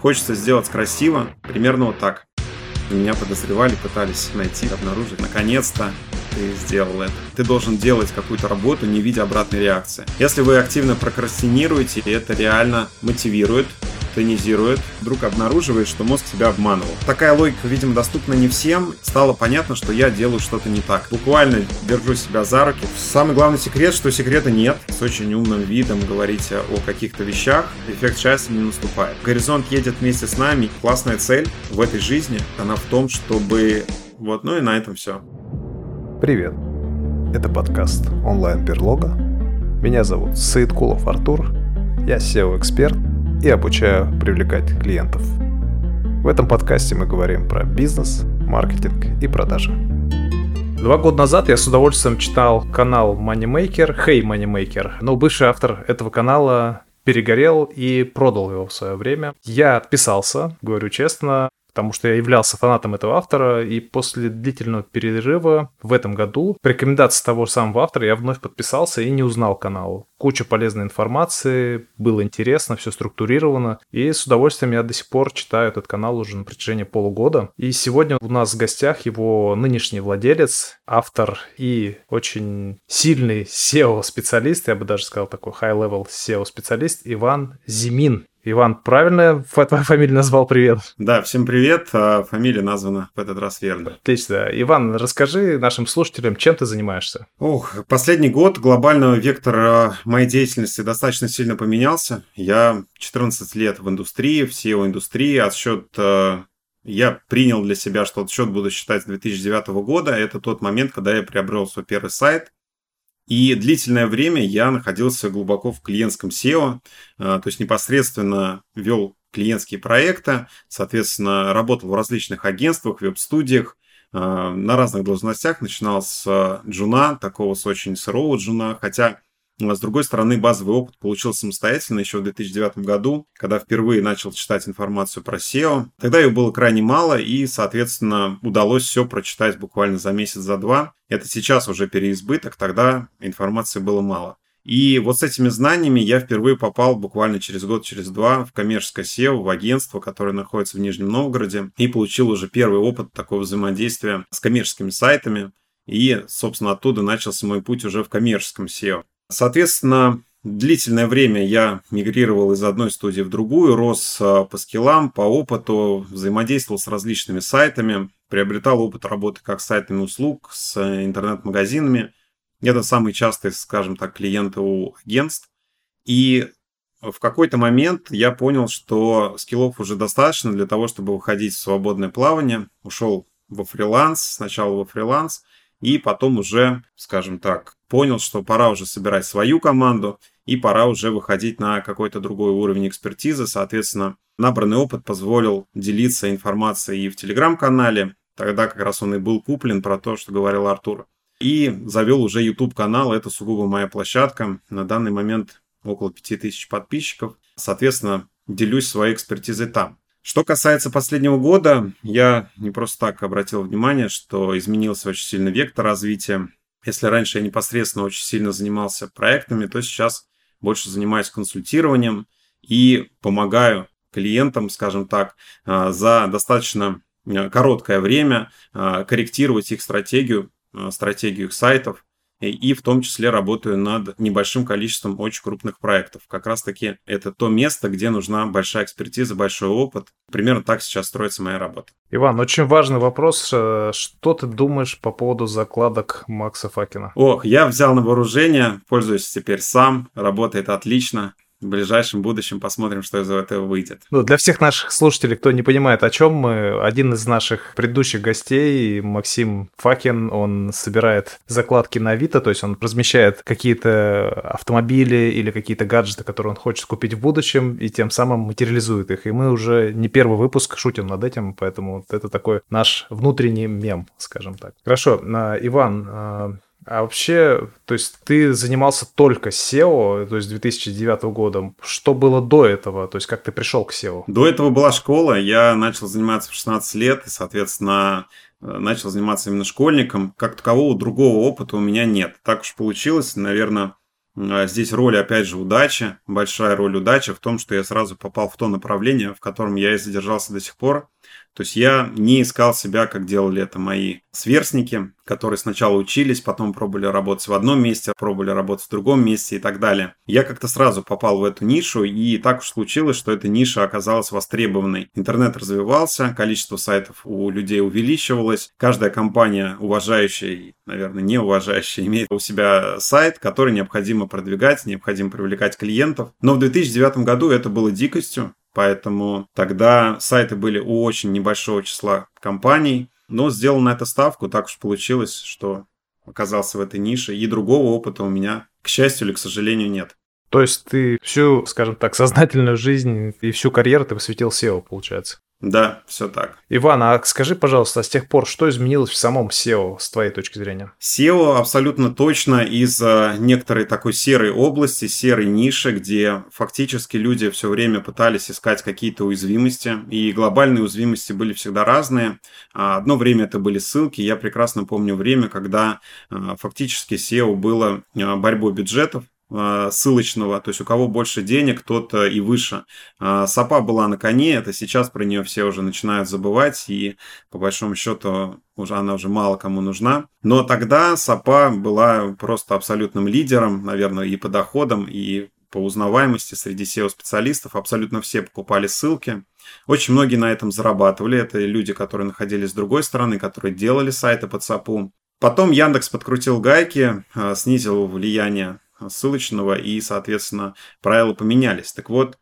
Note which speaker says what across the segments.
Speaker 1: Хочется сделать красиво, примерно вот так. Меня подозревали, пытались найти, обнаружить. Наконец-то ты сделал это. Ты должен делать какую-то работу, не видя обратной реакции. Если вы активно прокрастинируете, это реально мотивирует, тонизирует, вдруг обнаруживает, что мозг тебя обманывал. Такая логика, видимо, доступна не всем. Стало понятно, что я делаю что-то не так. Буквально держу себя за руки. Самый главный секрет, что секрета нет. С очень умным видом говорить о каких-то вещах, эффект счастья не наступает. Горизонт едет вместе с нами. Классная цель в этой жизни, она в том, чтобы... Вот, ну и на этом все.
Speaker 2: Привет. Это подкаст онлайн-берлога. Меня зовут Саидкулов Артур. Я SEO-эксперт и обучаю привлекать клиентов. В этом подкасте мы говорим про бизнес, маркетинг и продажи. Два года назад я с удовольствием читал канал Moneymaker, Hey Moneymaker, но бывший автор этого канала перегорел и продал его в свое время. Я отписался, говорю честно, потому что я являлся фанатом этого автора, и после длительного перерыва в этом году по рекомендации того же самого автора я вновь подписался и не узнал канал. Куча полезной информации, было интересно, все структурировано, и с удовольствием я до сих пор читаю этот канал уже на протяжении полугода. И сегодня у нас в гостях его нынешний владелец, автор и очень сильный SEO-специалист, я бы даже сказал такой high-level SEO-специалист Иван Зимин. Иван, правильно твою фамилию назвал? Привет.
Speaker 1: Да, всем привет. А фамилия названа в этот раз верно.
Speaker 2: Отлично. Иван, расскажи нашим слушателям, чем ты занимаешься?
Speaker 1: Ох, последний год глобального вектора моей деятельности достаточно сильно поменялся. Я 14 лет в индустрии, в SEO-индустрии. Отсчет э, я принял для себя, что отсчет буду считать с 2009 года. Это тот момент, когда я приобрел свой первый сайт. И длительное время я находился глубоко в клиентском SEO, а, то есть непосредственно вел клиентские проекты, соответственно, работал в различных агентствах, веб-студиях, а, на разных должностях. Начинал с джуна, такого с очень сырого джуна, хотя с другой стороны, базовый опыт получил самостоятельно еще в 2009 году, когда впервые начал читать информацию про SEO. Тогда ее было крайне мало, и, соответственно, удалось все прочитать буквально за месяц, за два. Это сейчас уже переизбыток, тогда информации было мало. И вот с этими знаниями я впервые попал буквально через год, через два в коммерческое SEO, в агентство, которое находится в Нижнем Новгороде, и получил уже первый опыт такого взаимодействия с коммерческими сайтами. И, собственно, оттуда начался мой путь уже в коммерческом SEO. Соответственно, длительное время я мигрировал из одной студии в другую, рос а, по скиллам, по опыту, взаимодействовал с различными сайтами, приобретал опыт работы как с сайтами услуг, с интернет-магазинами. Это самые частые, скажем так, клиенты у агентств. И в какой-то момент я понял, что скиллов уже достаточно для того, чтобы выходить в свободное плавание. Ушел во фриланс, сначала во фриланс, и потом уже, скажем так, понял, что пора уже собирать свою команду и пора уже выходить на какой-то другой уровень экспертизы. Соответственно, набранный опыт позволил делиться информацией и в телеграм-канале. Тогда как раз он и был куплен про то, что говорил Артур. И завел уже YouTube канал. Это сугубо моя площадка. На данный момент около 5000 подписчиков. Соответственно, делюсь своей экспертизой там. Что касается последнего года, я не просто так обратил внимание, что изменился очень сильно вектор развития. Если раньше я непосредственно очень сильно занимался проектами, то сейчас больше занимаюсь консультированием и помогаю клиентам, скажем так, а, за достаточно а, короткое время а, корректировать их стратегию, стратегию их сайтов, и в том числе работаю над небольшим количеством очень крупных проектов. Как раз таки это то место, где нужна большая экспертиза, большой опыт. Примерно так сейчас строится моя работа.
Speaker 2: Иван, очень важный вопрос. Э, что ты думаешь по поводу закладок Макса Факина?
Speaker 1: Ох, я взял на вооружение, пользуюсь теперь сам, работает отлично в ближайшем будущем посмотрим, что из этого выйдет.
Speaker 2: Ну, для всех наших слушателей, кто не понимает, о чем мы, один из наших предыдущих гостей, Максим Факин, он собирает закладки на Авито, то есть он размещает какие-то автомобили или какие-то гаджеты, которые он хочет купить в будущем, и тем самым материализует их. И мы уже не первый выпуск шутим над этим, поэтому это такой наш внутренний мем, скажем так. Хорошо, а, Иван, а, вообще, то есть ты занимался только SEO, то есть 2009 года. Что было до этого? То есть как ты пришел к SEO?
Speaker 1: До этого была школа. Я начал заниматься в 16 лет и, соответственно, э, начал заниматься именно школьником. Как такового другого опыта у меня нет. Так уж получилось, наверное, А здесь роль, опять же, удачи, большая роль удачи в том, что я сразу попал в то направление, в котором я и задержался до сих пор. То есть я не искал себя, как делали это мои сверстники, которые сначала учились, потом пробовали работать в одном месте, пробовали работать в другом месте и так далее. Я как-то сразу попал в эту нишу, и так уж случилось, что эта ниша оказалась востребованной. Интернет развивался, количество сайтов у людей увеличивалось, каждая компания, уважающая и, наверное, не уважающая, имеет у себя сайт, который необходимо продвигать, необходимо привлекать клиентов. Но в 2009 году это было дикостью, Поэтому тогда сайты были у очень небольшого числа компаний, но сделал на это ставку, так уж получилось, что оказался в этой нише, и другого опыта у меня, к счастью или к сожалению, нет.
Speaker 2: То есть ты всю, скажем так, сознательную жизнь и всю карьеру ты посвятил SEO, получается?
Speaker 1: Да, все так.
Speaker 2: Иван, а скажи, пожалуйста, с тех пор, что изменилось в самом SEO с твоей точки зрения?
Speaker 1: SEO абсолютно точно из некоторой такой серой области, серой ниши, где фактически люди все время пытались искать какие-то уязвимости, и глобальные уязвимости были всегда разные. А одно время это были ссылки, я прекрасно помню время, когда а, фактически SEO было а, борьбой бюджетов, а, ссылочного, то есть у кого больше денег, тот и выше. А, Сапа была на коне, это сейчас про нее все уже начинают забывать, и по большому счету уже она уже мало кому нужна. Но тогда Сапа была просто абсолютным лидером, наверное, и по доходам, и по узнаваемости среди SEO-специалистов. Абсолютно все покупали ссылки. Очень многие на этом зарабатывали. Это люди, которые находились с другой стороны, которые делали сайты под САПу. Потом Яндекс подкрутил гайки, а, снизил влияние ссылочного, и, соответственно, правила поменялись. Так вот,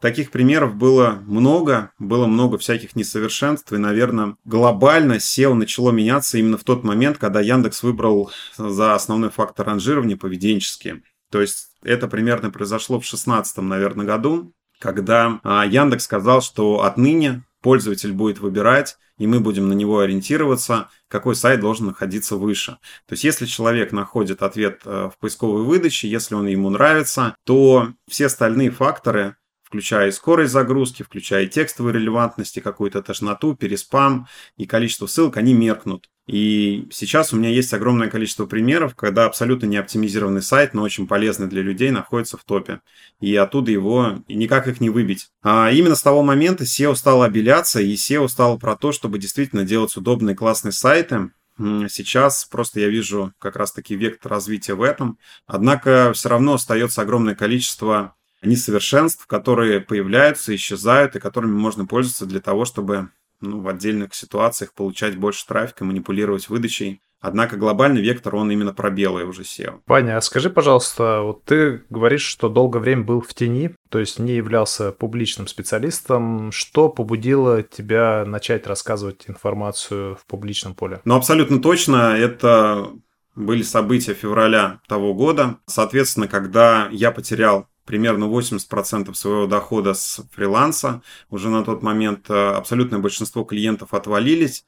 Speaker 1: таких примеров было много, было много всяких несовершенств, и, наверное, глобально SEO начало меняться именно в тот момент, когда Яндекс выбрал за основной фактор ранжирования поведенческие. То есть это примерно произошло в 2016, наверное, году, когда а, Яндекс сказал, что отныне пользователь будет выбирать, и мы будем на него ориентироваться, какой сайт должен находиться выше. То есть, если человек находит ответ э, в поисковой выдаче, если он ему нравится, то все остальные факторы включая скорость загрузки, включая текстовую релевантность, и какую-то тошноту, переспам и количество ссылок, они меркнут. И сейчас у меня есть огромное количество примеров, когда абсолютно не оптимизированный сайт, но очень полезный для людей, находится в топе. И оттуда его никак их не выбить. А именно с того момента SEO стало обеляться, и SEO стало про то, чтобы действительно делать удобные классные сайты, Сейчас просто я вижу как раз-таки вектор развития в этом. Однако все равно остается огромное количество несовершенств, которые появляются, исчезают, и которыми можно пользоваться для того, чтобы ну, в отдельных ситуациях получать больше трафика, манипулировать выдачей. Однако глобальный вектор, он именно про белое уже SEO.
Speaker 2: Ваня, а скажи, пожалуйста, вот ты говоришь, что долгое время был в тени, то есть не являлся публичным специалистом. Что побудило тебя начать рассказывать информацию в публичном поле?
Speaker 1: Ну, абсолютно точно. Это были события февраля того года. Соответственно, когда я потерял примерно 80% своего дохода с фриланса. Уже на тот момент э, абсолютное большинство клиентов отвалились.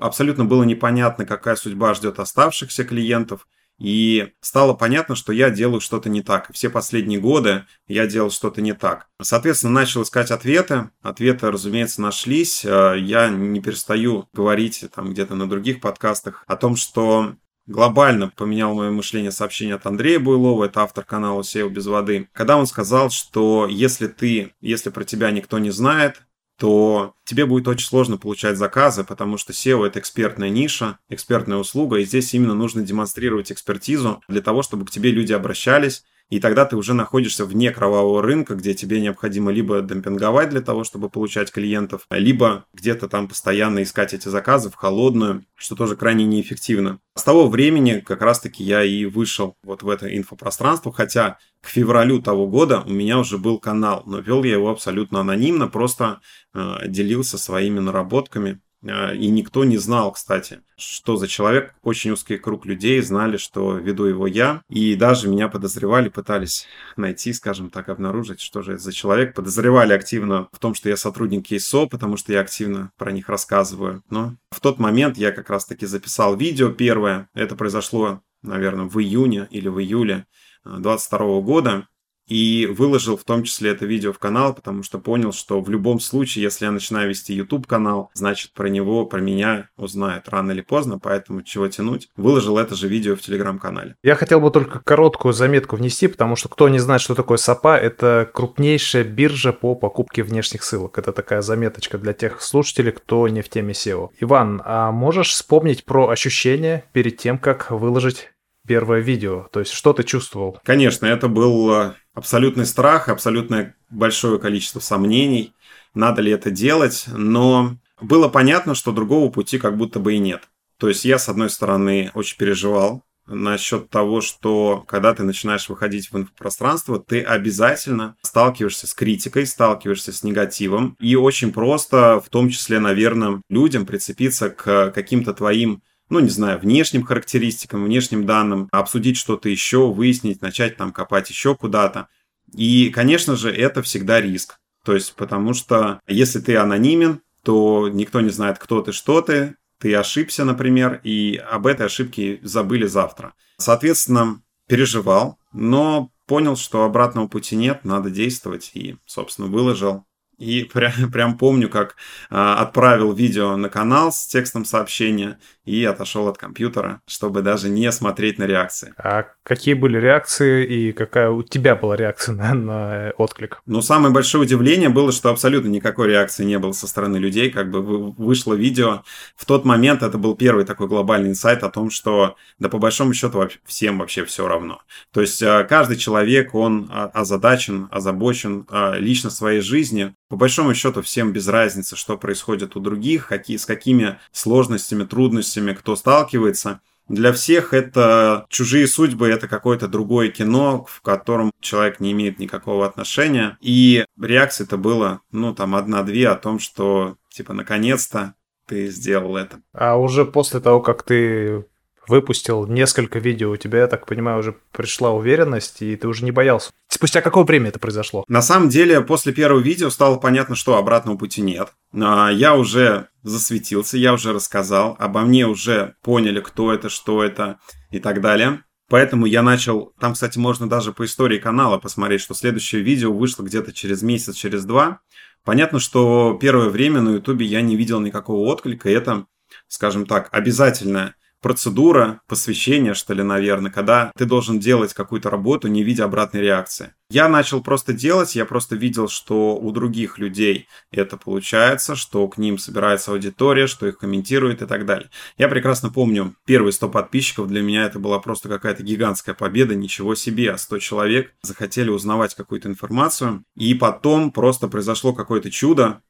Speaker 1: Абсолютно было непонятно, какая судьба ждет оставшихся клиентов. И стало понятно, что я делаю что-то не так. все последние годы я делал что-то не так. Соответственно, начал искать ответы. Ответы, разумеется, нашлись. Э, я не перестаю говорить там где-то на других подкастах о том, что глобально поменял мое мышление сообщение от Андрея Буйлова, это автор канала SEO без воды, когда он сказал, что если ты, если про тебя никто не знает, то тебе будет очень сложно получать заказы, потому что SEO это экспертная ниша, экспертная услуга, и здесь именно нужно демонстрировать экспертизу для того, чтобы к тебе люди обращались, и тогда ты уже находишься вне кровавого рынка, где тебе необходимо либо демпинговать для того, чтобы получать клиентов, либо где-то там постоянно искать эти заказы в холодную, что тоже крайне неэффективно. С того времени как раз-таки я и вышел вот в это инфопространство, хотя к февралю того года у меня уже был канал, но вел я его абсолютно анонимно, просто э, делился своими наработками и никто не знал, кстати, что за человек. Очень узкий круг людей знали, что веду его я. И даже меня подозревали, пытались найти, скажем так, обнаружить, что же это за человек. Подозревали активно в том, что я сотрудник КИСО, потому что я активно про них рассказываю. Но в тот момент я как раз-таки записал видео первое. Это произошло, наверное, в июне или в июле 22 а, года. И выложил в том числе это видео в канал, потому что понял, что в любом случае, если я начинаю вести YouTube канал, значит про него, про меня узнают рано или поздно, поэтому чего тянуть. Выложил это же видео в телеграм-канале.
Speaker 2: Я хотел бы только короткую заметку внести, потому что кто не знает, что такое САПА, это крупнейшая биржа по покупке внешних ссылок. Это такая заметочка для тех слушателей, кто не в теме SEO. Иван, а можешь вспомнить про ощущения перед тем, как выложить первое видео? То есть что ты чувствовал?
Speaker 1: Конечно, это был э, абсолютный страх, абсолютное большое количество сомнений, надо ли это делать, но было понятно, что другого пути как будто бы и нет. То есть я, с одной стороны, очень переживал насчет того, что когда ты начинаешь выходить в инфопространство, ты обязательно сталкиваешься с критикой, сталкиваешься с негативом, и очень просто, в том числе, наверное, людям прицепиться к каким-то твоим ну, не знаю, внешним характеристикам, внешним данным, обсудить что-то еще, выяснить, начать там копать еще куда-то. И, конечно же, это всегда риск. То есть, потому что если ты анонимен, то никто не знает, кто ты, что ты, ты ошибся, например, и об этой ошибке забыли завтра. Соответственно, переживал, но понял, что обратного пути нет, надо действовать, и, собственно, выложил и прям, прям помню, как а, отправил видео на канал с текстом сообщения и отошел от компьютера, чтобы даже не смотреть на реакции.
Speaker 2: А какие были реакции и какая у тебя была реакция на, на отклик?
Speaker 1: Ну, самое большое удивление было, что абсолютно никакой реакции не было со стороны людей. Как бы вышло видео. В тот момент это был первый такой глобальный инсайт о том, что, да по большому счету, всем вообще все равно. То есть а, каждый человек, он а, озадачен, озабочен лично своей жизнью, по большому счету всем без разницы, что происходит у других, какие, с какими сложностями, трудностями кто сталкивается. Для всех это чужие судьбы, это какое-то другое кино, в котором человек не имеет никакого отношения. И реакция-то была, ну, там, одна-две о том, что, типа, наконец-то ты сделал это.
Speaker 2: А уже после того, как ты выпустил несколько видео, у тебя, я так понимаю, уже пришла уверенность, и ты уже не боялся. Спустя какое время это произошло?
Speaker 1: На самом деле, после первого видео стало понятно, что обратного пути нет. А, я уже засветился, я уже рассказал, обо мне уже поняли, кто это, что это и так далее. Поэтому я начал... Там, кстати, можно даже по истории канала посмотреть, что следующее видео вышло где-то через месяц, через два. Понятно, что первое время на Ютубе я не видел никакого отклика, и это, скажем так, обязательная процедура посвящения, что ли, наверное, когда ты должен делать какую-то работу, не видя обратной реакции. Я начал просто делать, я просто видел, что у других людей это получается, что к ним собирается аудитория, что их комментируют и так далее. Я прекрасно помню, первые 100 подписчиков для меня это была просто какая-то гигантская победа, ничего себе, 100 человек захотели узнавать какую-то информацию, и потом просто произошло какое-то чудо, а,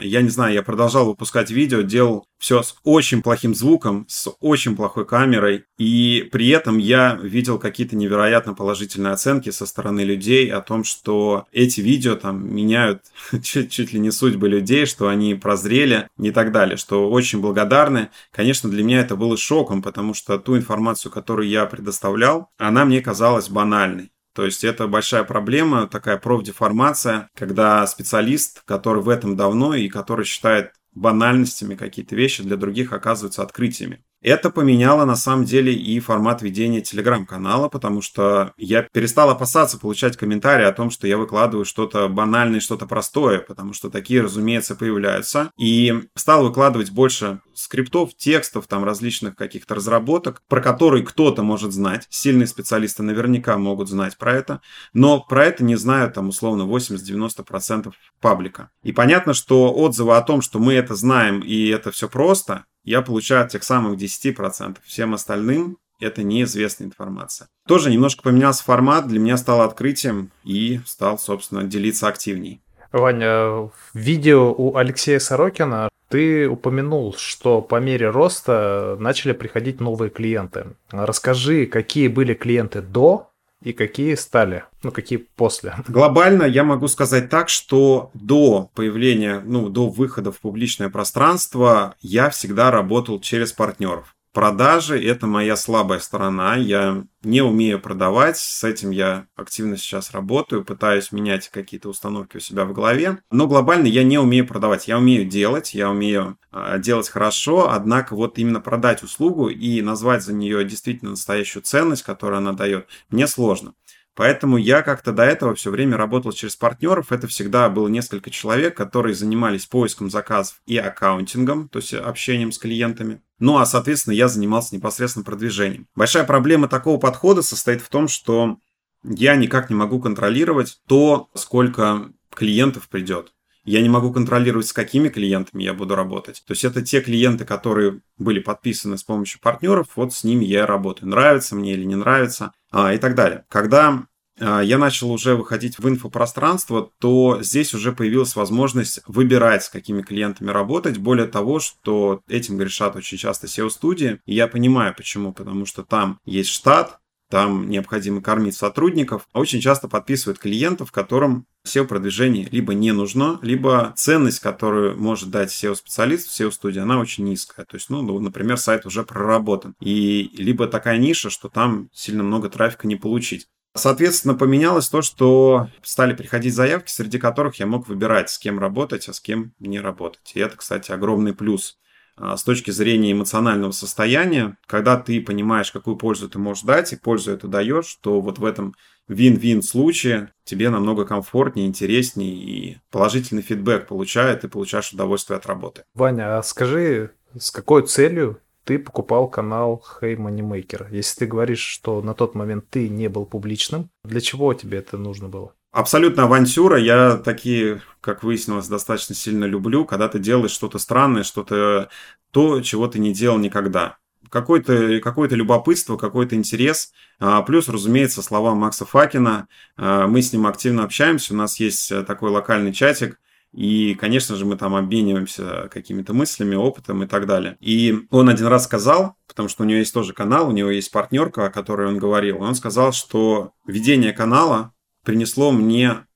Speaker 1: я не знаю, я продолжал выпускать видео, делал все с очень плохим звуком, с очень плохой камерой, и при этом я видел какие-то невероятно положительные оценки со стороны людей о том, что эти видео там меняют чуть, чуть ли не судьбы людей, что они прозрели и так далее, что очень благодарны. Конечно, для меня это было шоком, потому что ту информацию, которую я предоставлял, она мне казалась банальной. То есть это большая проблема, такая профдеформация, когда специалист, который в этом давно и который считает банальностями какие-то вещи, для других оказываются открытиями. Это поменяло на самом деле и формат ведения телеграм-канала, потому что я перестал опасаться получать комментарии о том, что я выкладываю что-то банальное, что-то простое, потому что такие, разумеется, появляются. И стал выкладывать больше скриптов, текстов, там различных каких-то разработок, про которые кто-то может знать. Сильные специалисты наверняка могут знать про это, но про это не знают там условно 80-90% паблика. И понятно, что отзывы о том, что мы это знаем и это все просто, я получаю от тех самых 10%. Всем остальным это неизвестная информация. Тоже немножко поменялся формат, для меня стало открытием и стал, собственно, делиться активней.
Speaker 2: Ваня, в видео у Алексея Сорокина ты упомянул, что по мере роста начали приходить новые клиенты. Расскажи, какие были клиенты до и какие стали, ну, какие после?
Speaker 1: Глобально я могу сказать так, что до появления, ну, до выхода в публичное пространство я всегда работал через партнеров. Продажи – это моя слабая сторона. Я не умею продавать. С этим я активно сейчас работаю, пытаюсь менять какие-то установки у себя в голове. Но глобально я не умею продавать. Я умею делать, я умею э, делать хорошо. Однако вот именно продать услугу и назвать за нее действительно настоящую ценность, которую она дает, мне сложно. Поэтому я как-то до этого все время работал через партнеров. Это всегда было несколько человек, которые занимались поиском заказов и аккаунтингом, то есть общением с клиентами. Ну а, соответственно, я занимался непосредственно продвижением. Большая проблема такого подхода состоит в том, что я никак не могу контролировать то, сколько клиентов придет. Я не могу контролировать, с какими клиентами я буду работать. То есть это те клиенты, которые были подписаны с помощью партнеров, вот с ними я работаю. Нравится мне или не нравится а, и так далее. Когда а, я начал уже выходить в инфопространство, то здесь уже появилась возможность выбирать, с какими клиентами работать. Более того, что этим грешат очень часто SEO-студии. И я понимаю, почему. Потому что там есть штат, там необходимо кормить сотрудников, а очень часто подписывают клиентов, которым SEO-продвижение либо не нужно, либо ценность, которую может дать SEO-специалист в SEO-студии, она очень низкая. То есть, ну, ну, например, сайт уже проработан. И либо такая ниша, что там сильно много трафика не получить. Соответственно, поменялось то, что стали приходить заявки, среди которых я мог выбирать, с кем работать, а с кем не работать. И это, кстати, огромный плюс с точки зрения эмоционального состояния, когда ты понимаешь, какую пользу ты можешь дать, и пользу эту даешь, то вот в этом вин-вин случае тебе намного комфортнее, интереснее и положительный фидбэк получает, ты получаешь удовольствие от работы.
Speaker 2: Ваня, а скажи, с какой целью ты покупал канал Hey Moneymaker? Если ты говоришь, что на тот момент ты не был публичным, для чего тебе это нужно было?
Speaker 1: Абсолютно авантюра. Я такие, как выяснилось, достаточно сильно люблю, когда ты делаешь что-то странное, что-то то, чего ты не делал никогда. Какое-то какое любопытство, какой-то интерес. А, плюс, разумеется, слова Макса Факина. А, мы с ним активно общаемся. У нас есть э, такой локальный чатик. И, конечно же, мы там обмениваемся какими-то мыслями, опытом и так далее. И он один раз сказал, потому что у него есть тоже канал, у него есть партнерка, о которой он говорил. Он сказал, что ведение канала принесло мне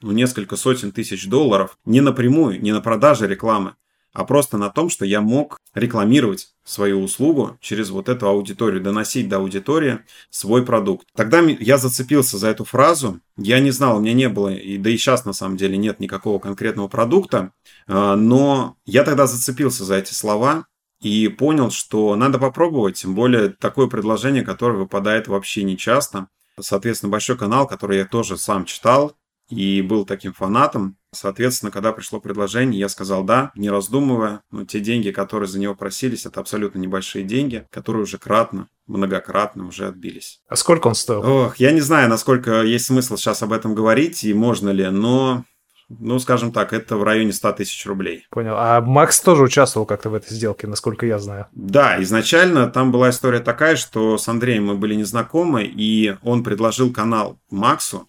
Speaker 1: ну, несколько сотен тысяч долларов не напрямую, не на продаже рекламы, а просто на том, что я мог рекламировать свою услугу через вот эту аудиторию, доносить до аудитории свой продукт. Тогда я зацепился за эту фразу, я не знал, у меня не было, и да и сейчас на самом деле нет никакого конкретного продукта, а, но я тогда зацепился за эти слова и понял, что надо попробовать, тем более такое предложение, которое выпадает вообще не часто. Соответственно, большой канал, который я тоже сам читал и был таким фанатом. Соответственно, когда пришло предложение, я сказал да, не раздумывая. Но те деньги, которые за него просились, это абсолютно небольшие деньги, которые уже кратно, многократно уже отбились.
Speaker 2: А сколько он стоил?
Speaker 1: Ох, я не знаю, насколько есть смысл сейчас об этом говорить и можно ли, но ну, скажем так, это в районе 100 тысяч рублей.
Speaker 2: Понял. А Макс тоже участвовал как-то в этой сделке, насколько я знаю.
Speaker 1: Да, изначально там была история такая, что с Андреем мы были незнакомы, и он предложил канал Максу,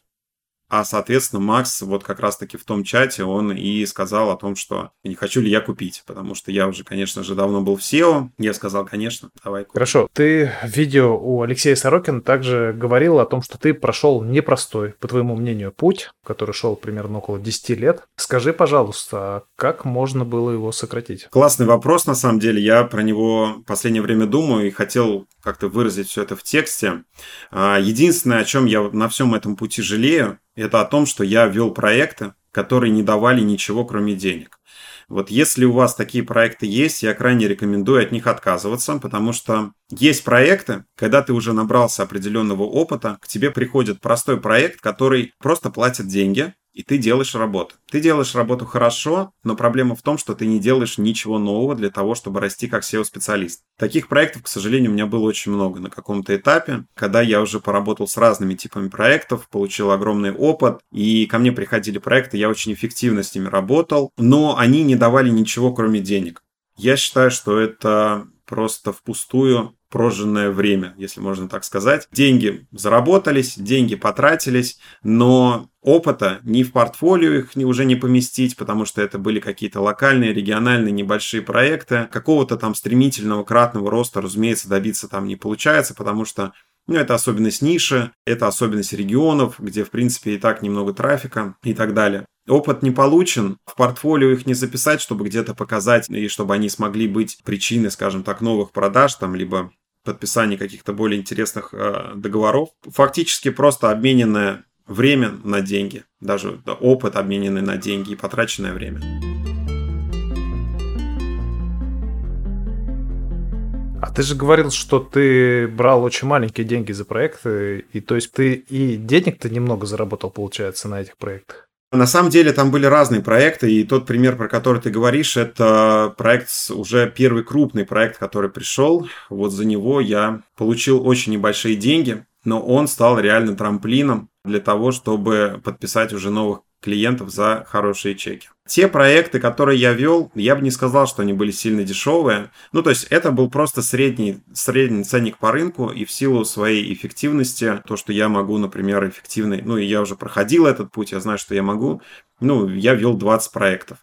Speaker 1: а, соответственно, Макс вот как раз-таки в том чате он и сказал о том, что не хочу ли я купить, потому что я уже, конечно же, давно был в SEO. Я сказал, конечно, давай купим.
Speaker 2: Хорошо. Ты в видео у Алексея Сорокина также говорил о том, что ты прошел непростой, по твоему мнению, путь, который шел примерно около 10 лет. Скажи, пожалуйста, а как можно было его сократить?
Speaker 1: Классный вопрос, на самом деле. Я про него в последнее время думаю и хотел как-то выразить все это в тексте. А, единственное, о чем я на всем этом пути жалею, это о том, что я вел проекты, которые не давали ничего, кроме денег. Вот если у вас такие проекты есть, я крайне рекомендую от них отказываться, потому что есть проекты, когда ты уже набрался определенного опыта, к тебе приходит простой проект, который просто платит деньги, и ты делаешь работу. Ты делаешь работу хорошо, но проблема в том, что ты не делаешь ничего нового для того, чтобы расти как SEO-специалист. Таких проектов, к сожалению, у меня было очень много на каком-то этапе, когда я уже поработал с разными типами проектов, получил огромный опыт, и ко мне приходили проекты, я очень эффективно с ними работал, но они не давали ничего, кроме денег. Я считаю, что это просто впустую проженное время, если можно так сказать. Деньги заработались, деньги потратились, но опыта ни в портфолио их уже не поместить, потому что это были какие-то локальные, региональные, небольшие проекты. Какого-то там стремительного кратного роста, разумеется, добиться там не получается, потому что ну, это особенность ниши, это особенность регионов, где, в принципе, и так немного трафика и так далее. Опыт не получен, в портфолио их не записать, чтобы где-то показать, и чтобы они смогли быть причиной, скажем так, новых продаж, там, либо подписания каких-то более интересных э, договоров. Фактически просто обмененное время на деньги, даже опыт обмененный на деньги и потраченное время.
Speaker 2: Ты же говорил, что ты брал очень маленькие деньги за проекты, и то есть ты и денег-то немного заработал, получается, на этих проектах.
Speaker 1: На самом деле там были разные проекты, и тот пример, про который ты говоришь, это проект, уже первый крупный проект, который пришел. Вот за него я получил очень небольшие деньги, но он стал реально трамплином для того, чтобы подписать уже новых клиентов за хорошие чеки. Те проекты, которые я вел, я бы не сказал, что они были сильно дешевые. Ну, то есть это был просто средний, средний ценник по рынку, и в силу своей эффективности, то, что я могу, например, эффективный, ну, и я уже проходил этот путь, я знаю, что я могу, ну, я вел 20 проектов.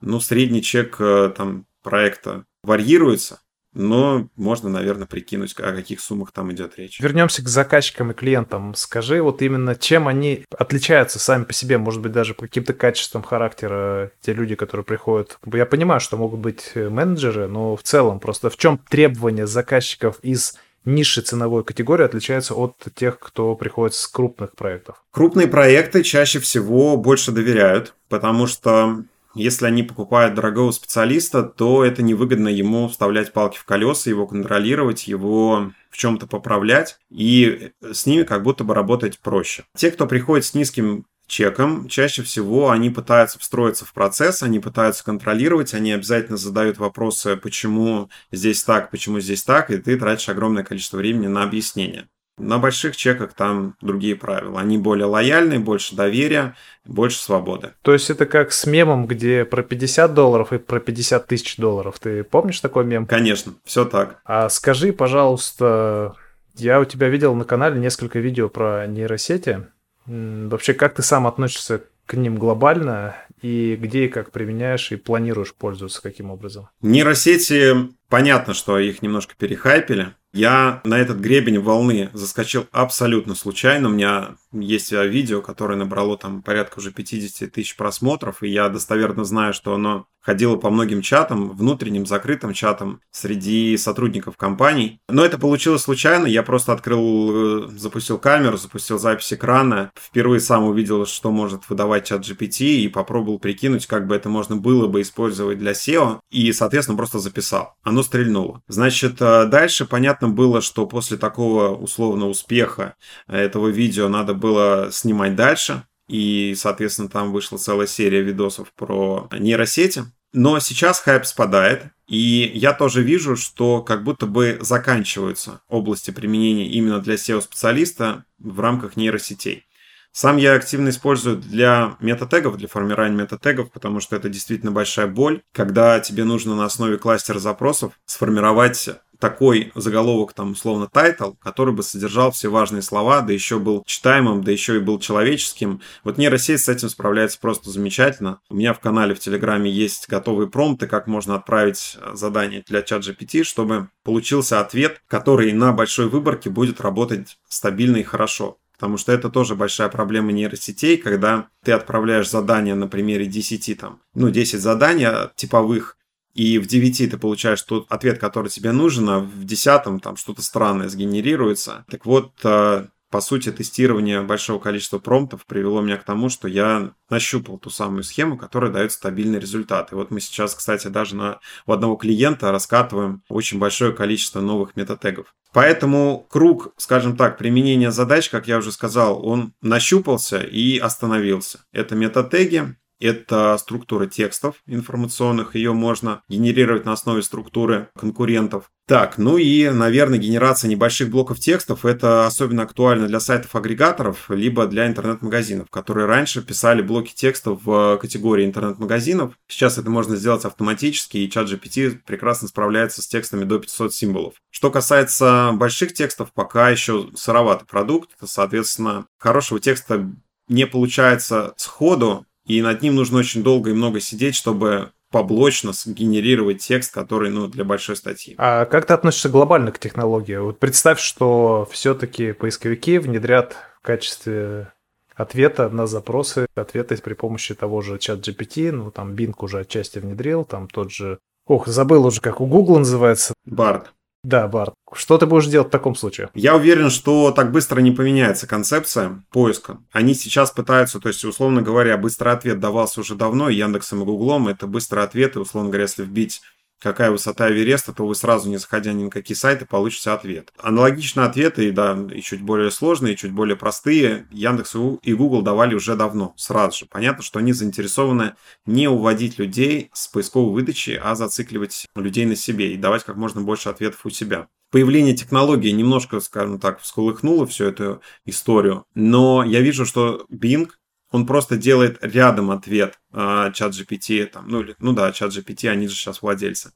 Speaker 1: Ну, средний чек э, там проекта варьируется, но можно, наверное, прикинуть, о каких суммах там идет речь.
Speaker 2: Вернемся к заказчикам и клиентам. Скажи, вот именно чем они отличаются сами по себе, может быть, даже по каким-то качествам характера, те люди, которые приходят. Я понимаю, что могут быть менеджеры, но в целом просто в чем требования заказчиков из низшей ценовой категории отличаются от тех, кто приходит с крупных проектов?
Speaker 1: Крупные проекты чаще всего больше доверяют, потому что если они покупают дорогого специалиста, то это невыгодно ему вставлять палки в колеса, его контролировать, его в чем-то поправлять, и с ними как будто бы работать проще. Те, кто приходит с низким чеком, чаще всего они пытаются встроиться в процесс, они пытаются контролировать, они обязательно задают вопросы, почему здесь так, почему здесь так, и ты тратишь огромное количество времени на объяснение. На больших чеках там другие правила. Они более лояльные, больше доверия, больше свободы.
Speaker 2: То есть это как с мемом, где про 50 долларов и про 50 тысяч долларов. Ты помнишь такой мем?
Speaker 1: Конечно, все так.
Speaker 2: А скажи, пожалуйста, я у тебя видел на канале несколько видео про нейросети. Вообще, как ты сам относишься к ним глобально и где и как применяешь и планируешь пользоваться каким образом?
Speaker 1: Нейросети, понятно, что их немножко перехайпили. Я на этот гребень волны заскочил абсолютно случайно. У меня есть видео, которое набрало там порядка уже 50 тысяч просмотров, и я достоверно знаю, что оно ходило по многим чатам, внутренним закрытым чатам среди сотрудников компаний. Но это получилось случайно. Я просто открыл, э, запустил камеру, запустил запись экрана, впервые сам увидел, что может выдавать чат GPT, и попробовал прикинуть, как бы это можно было бы использовать для SEO, и, соответственно, просто записал. Оно стрельнуло. Значит, э, дальше понятно было, что после такого условного успеха этого видео надо было снимать дальше, и, соответственно, там вышла целая серия видосов про нейросети. Но сейчас хайп спадает, и я тоже вижу, что как будто бы заканчиваются области применения именно для SEO-специалиста в рамках нейросетей. Сам я активно использую для метатегов, для формирования метатегов, потому что это действительно большая боль, когда тебе нужно на основе кластера запросов сформировать такой заголовок, там, условно, title, который бы содержал все важные слова, да еще был читаемым, да еще и был человеческим. Вот нейросеть с этим справляется просто замечательно. У меня в канале в Телеграме есть готовые промпты, как можно отправить задание для ChatGPT, чтобы получился ответ, который на большой выборке будет работать стабильно и хорошо. Потому что это тоже большая проблема нейросетей, когда ты отправляешь задание на примере 10, там, ну, 10 заданий типовых, и в 9 ты получаешь тот ответ, который тебе нужен, а в 10 там что-то странное сгенерируется. Так вот, э, по сути, тестирование большого количества промптов привело меня к тому, что я нащупал ту самую схему, которая дает стабильный результат. И вот мы сейчас, кстати, даже на, у одного клиента раскатываем очень большое количество новых метатегов. Поэтому круг, скажем так, применения задач, как я уже сказал, он нащупался и остановился. Это метатеги, это структура текстов информационных, ее можно генерировать на основе структуры конкурентов. Так, ну и, наверное, генерация небольших блоков текстов, это особенно актуально для сайтов-агрегаторов, либо для интернет-магазинов, которые раньше писали блоки текстов в категории интернет-магазинов. Сейчас это можно сделать автоматически, и чат GPT прекрасно справляется с текстами до 500 символов. Что касается больших текстов, пока еще сыроватый продукт, соответственно, хорошего текста не получается сходу, и над ним нужно очень долго и много сидеть, чтобы поблочно сгенерировать текст, который, ну, для большой статьи.
Speaker 2: А как ты относишься глобально к технологии? Вот представь, что все-таки поисковики внедрят в качестве ответа на запросы, ответы при помощи того же чат GPT, ну, там Bing уже отчасти внедрил, там тот же... Ох, забыл уже, как у Google называется.
Speaker 1: Bard.
Speaker 2: Да, Барт. Что ты будешь делать в таком случае?
Speaker 1: Я уверен, что так быстро не поменяется концепция поиска. Они сейчас пытаются, то есть, условно говоря, быстрый ответ давался уже давно Яндексом и Гуглом. Это быстрый ответ, и, условно говоря, если вбить какая высота Эвереста, то вы сразу, не заходя ни на какие сайты, получите ответ. Аналогичные ответы, да, и чуть более сложные, и чуть более простые, Яндекс и Google давали уже давно, сразу же. Понятно, что они заинтересованы не уводить людей с поисковой выдачи, а зацикливать людей на себе и давать как можно больше ответов у себя появление технологии немножко, скажем так, всколыхнуло всю эту историю, но я вижу, что Bing он просто делает рядом ответ э, чат GPT, там, ну, или, ну да, чат GPT, они же сейчас владельцы,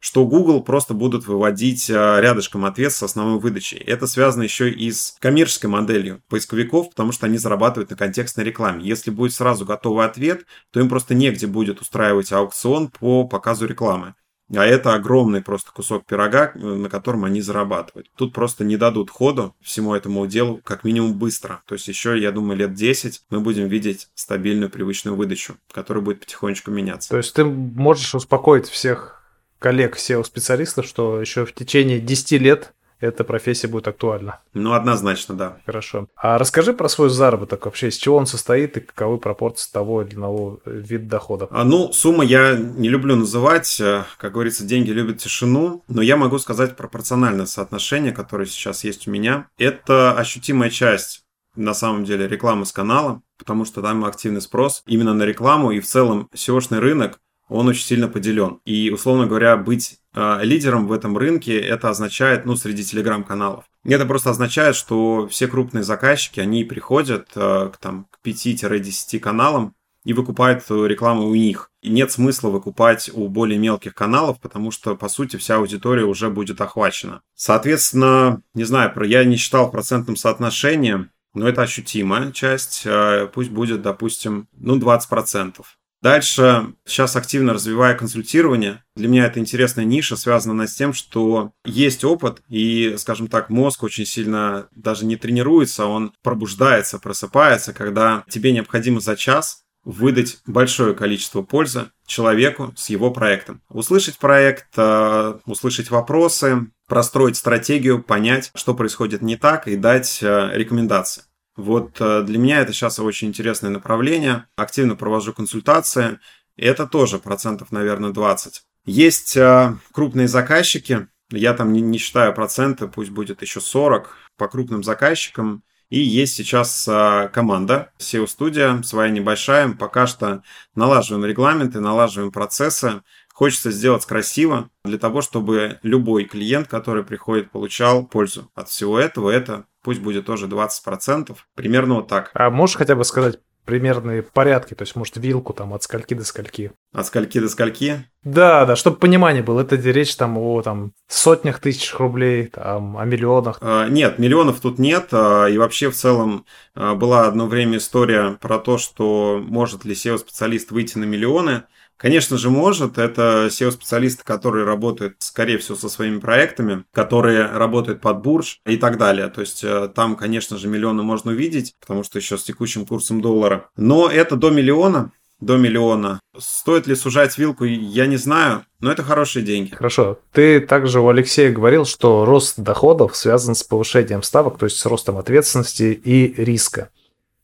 Speaker 1: что Google просто будут выводить э, рядышком ответ с основной выдачей. Это связано еще и с коммерческой моделью поисковиков, потому что они зарабатывают на контекстной рекламе. Если будет сразу готовый ответ, то им просто негде будет устраивать аукцион по показу рекламы. А это огромный просто кусок пирога, на котором они зарабатывают. Тут просто не дадут ходу всему этому делу, как минимум быстро. То есть еще, я думаю, лет 10 мы будем видеть стабильную привычную выдачу, которая будет потихонечку меняться.
Speaker 2: То есть ты можешь успокоить всех коллег, SEO-специалистов, что еще в течение 10 лет эта профессия будет актуальна.
Speaker 1: Ну, однозначно, да.
Speaker 2: Хорошо. А расскажи про свой заработок вообще, из чего он состоит и каковы пропорции того или иного вида дохода.
Speaker 1: А, ну, сумма я не люблю называть. Э, как говорится, деньги любят тишину. Но я могу сказать пропорциональное соотношение, которое сейчас есть у меня. Это ощутимая часть на самом деле рекламы с канала, потому что там активный спрос именно на рекламу и в целом SEO-шный рынок он очень сильно поделен. И, условно говоря, быть э, лидером в этом рынке, это означает, ну, среди телеграм-каналов. Это просто означает, что все крупные заказчики, они приходят э, к, там, к 5-10 каналам и выкупают рекламу у них. И нет смысла выкупать у более мелких каналов, потому что, по сути, вся аудитория уже будет охвачена. Соответственно, не знаю, я не считал в процентном соотношении, но это ощутимая часть. Э, пусть будет, допустим, ну, 20%. Дальше сейчас активно развиваю консультирование. Для меня это интересная ниша, связана с тем, что есть опыт, и, скажем так, мозг очень сильно даже не тренируется, он пробуждается, просыпается, когда тебе необходимо за час выдать большое количество пользы человеку с его проектом. Услышать проект, э, услышать вопросы, простроить стратегию, понять, что происходит не так и дать э, рекомендации. Вот э, для меня это сейчас очень интересное направление. Активно провожу консультации. Это тоже процентов, наверное, 20. Есть э, крупные заказчики. Я там не, не считаю проценты, пусть будет еще 40 по крупным заказчикам. И есть сейчас э, команда SEO-студия, своя небольшая. Пока что налаживаем регламенты, налаживаем процессы. Хочется сделать красиво для того, чтобы любой клиент, который приходит, получал пользу от всего этого. Это пусть будет тоже 20%, примерно вот так.
Speaker 2: А можешь хотя бы сказать примерные порядки, то есть, может, вилку там от скольки до скольки?
Speaker 1: От скольки до скольки?
Speaker 2: Да, да, чтобы понимание было, это речь там о там, сотнях тысяч рублей, там, о миллионах.
Speaker 1: А, нет, миллионов тут нет, а, и вообще в целом а, была одно время история про то, что может ли SEO-специалист выйти на миллионы, Конечно же, может. Это SEO-специалисты, которые работают, скорее всего, со своими проектами, которые работают под бурж и так далее. То есть э, там, конечно же, миллионы можно увидеть, потому что еще с текущим курсом доллара. Но это до миллиона, до миллиона. Стоит ли сужать вилку, я не знаю, но это хорошие деньги.
Speaker 2: Хорошо. Ты также у Алексея говорил, что рост доходов связан с повышением ставок, то есть с ростом ответственности и риска.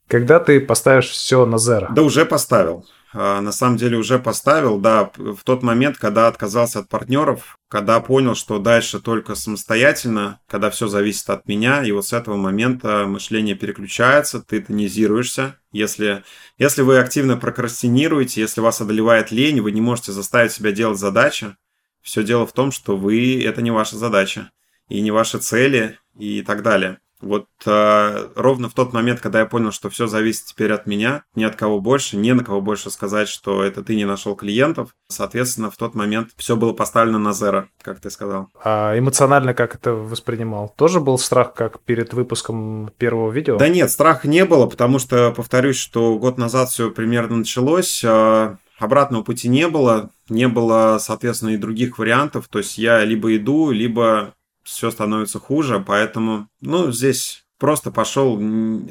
Speaker 2: Когда ты поставишь все на зеро?
Speaker 1: Да уже поставил. А, на самом деле уже поставил, да, в тот момент, когда отказался от партнеров, когда понял, что дальше только самостоятельно, когда все зависит от меня, и вот с этого момента мышление переключается, ты тонизируешься. Если, если вы активно прокрастинируете, если вас одолевает лень, вы не можете заставить себя делать задачи, все дело в том, что вы, это не ваша задача, и не ваши цели, и так далее. Вот э, ровно в тот момент, когда я понял, что все зависит теперь от меня, ни от кого больше, не на кого больше сказать, что это ты не нашел клиентов, соответственно, в тот момент все было поставлено на зеро, как ты сказал.
Speaker 2: А эмоционально как это воспринимал? Тоже был страх, как перед выпуском первого видео?
Speaker 1: Да нет, страха не было, потому что, повторюсь, что год назад все примерно началось, э, обратного пути не было, не было, соответственно, и других вариантов, то есть я либо иду, либо все становится хуже, поэтому, ну, здесь просто пошел,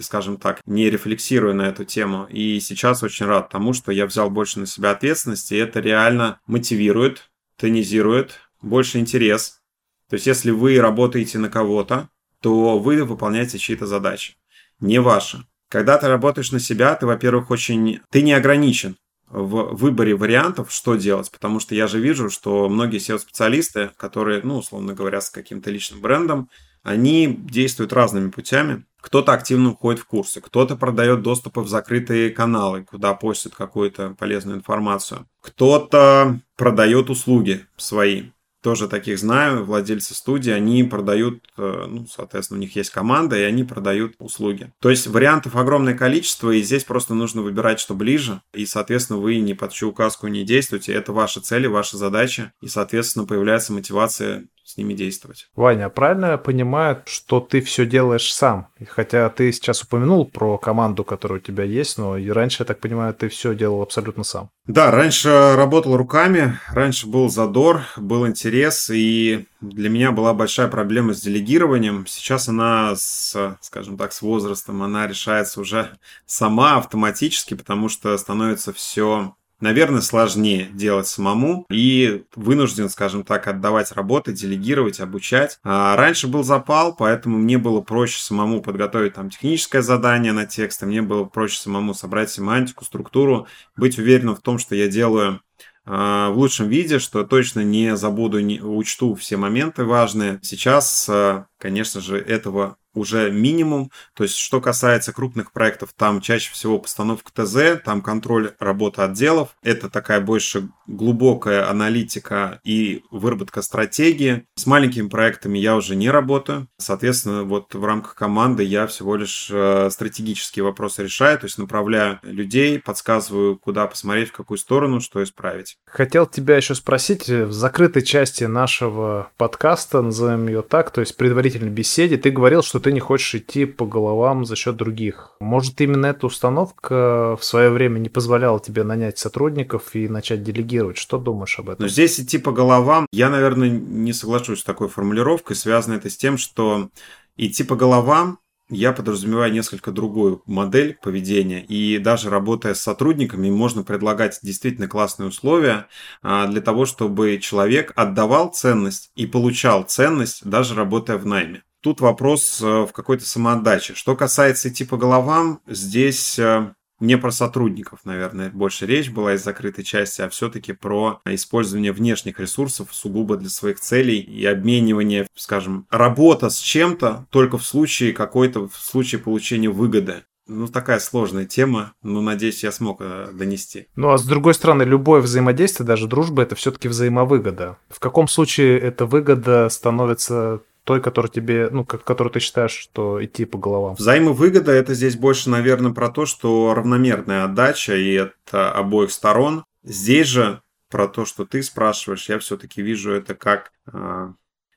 Speaker 1: скажем так, не рефлексируя на эту тему. И сейчас очень рад тому, что я взял больше на себя ответственности, и это реально мотивирует, тонизирует, больше интерес. То есть, если вы работаете на кого-то, то вы выполняете чьи-то задачи, не ваши. Когда ты работаешь на себя, ты, во-первых, очень... Ты не ограничен. В выборе вариантов, что делать, потому что я же вижу, что многие SEO-специалисты, которые, ну, условно говоря, с каким-то личным брендом, они действуют разными путями. Кто-то активно уходит в курсы, кто-то продает доступы в закрытые каналы, куда постит какую-то полезную информацию. Кто-то продает услуги свои тоже таких знаю, владельцы студии, они продают, э, ну, соответственно, у них есть команда, и они продают услуги. То есть вариантов огромное количество, и здесь просто нужно выбирать, что ближе, и, соответственно, вы ни под чью указку не действуете, это ваши цели, ваша задача, и, соответственно, появляется мотивация с ними действовать.
Speaker 2: Ваня, правильно я понимаю, что ты все делаешь сам? Хотя ты сейчас упомянул про команду, которая у тебя есть, но и раньше, я так понимаю, ты все делал абсолютно сам.
Speaker 1: Да, раньше работал руками, раньше был задор, был интерес, и для меня была большая проблема с делегированием. Сейчас она, с, скажем так, с возрастом, она решается уже сама автоматически, потому что становится все наверное, сложнее делать самому и вынужден, скажем так, отдавать работы, делегировать, обучать. А раньше был запал, поэтому мне было проще самому подготовить там техническое задание на текст, мне было проще самому собрать семантику, структуру, быть уверенным в том, что я делаю в лучшем виде, что точно не забуду, не учту все моменты важные. Сейчас, а, конечно же, этого уже минимум. То есть, что касается крупных проектов, там чаще всего постановка ТЗ, там контроль работы отделов. Это такая больше глубокая аналитика и выработка стратегии. С маленькими проектами я уже не работаю. Соответственно, вот в рамках команды я всего лишь э, стратегические вопросы решаю, то есть направляю людей, подсказываю, куда посмотреть, в какую сторону, что исправить.
Speaker 2: Хотел тебя еще спросить, в закрытой части нашего подкаста, назовем ее так, то есть предварительной беседе, ты говорил, что ты не хочешь идти по головам за счет других. Может, именно эта установка в свое время не позволяла тебе нанять сотрудников и начать делегировать? Что думаешь об этом?
Speaker 1: Но здесь идти по головам, я, наверное, не соглашусь с такой формулировкой. Связано это с тем, что идти по головам я подразумеваю несколько другую модель поведения. И даже работая с сотрудниками, можно предлагать действительно классные условия а, для того, чтобы человек отдавал ценность и получал ценность, даже работая в найме. Тут вопрос э, в какой-то самоотдаче. Что касается идти по головам, здесь э, не про сотрудников, наверное, больше речь была из закрытой части, а все-таки про использование внешних ресурсов сугубо для своих целей и обменивание, скажем, работа с чем-то только в случае какой-то, в случае получения выгоды. Ну, такая сложная тема, но надеюсь, я смог э, донести.
Speaker 2: Ну, а с другой стороны, любое взаимодействие, даже дружба, это все-таки взаимовыгода. В каком случае эта выгода становится той, которая тебе, ну, которую ты считаешь, что идти по головам?
Speaker 1: Взаимовыгода – это здесь больше, наверное, про то, что равномерная отдача, и это обоих сторон. Здесь же про то, что ты спрашиваешь, я все-таки вижу это как э,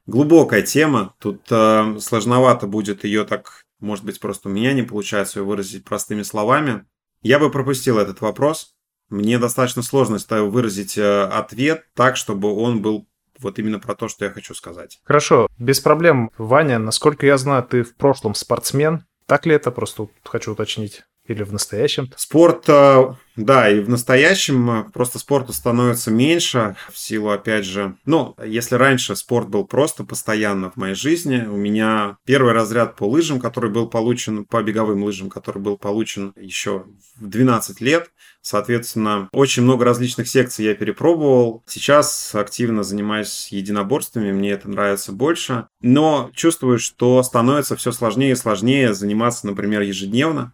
Speaker 1: глубокая тема. Тут э, сложновато будет ее так, может быть, просто у меня не получается ее выразить простыми словами. Я бы пропустил этот вопрос. Мне достаточно сложно выразить э, ответ так, чтобы он был вот именно про то, что я хочу сказать.
Speaker 2: Хорошо, без проблем. Ваня, насколько я знаю, ты в прошлом спортсмен. Так ли это? Просто хочу уточнить. Или в настоящем? -то?
Speaker 1: Спорт, э, да, и в настоящем э, просто спорта становится меньше в силу, опять же, ну, если раньше спорт был просто постоянно в моей жизни, у меня первый разряд по лыжам, который был получен, по беговым лыжам, который был получен еще в 12 лет, Соответственно, очень много различных секций я перепробовал. Сейчас активно занимаюсь единоборствами, мне это нравится больше. Но чувствую, что становится все сложнее и сложнее заниматься, например, ежедневно.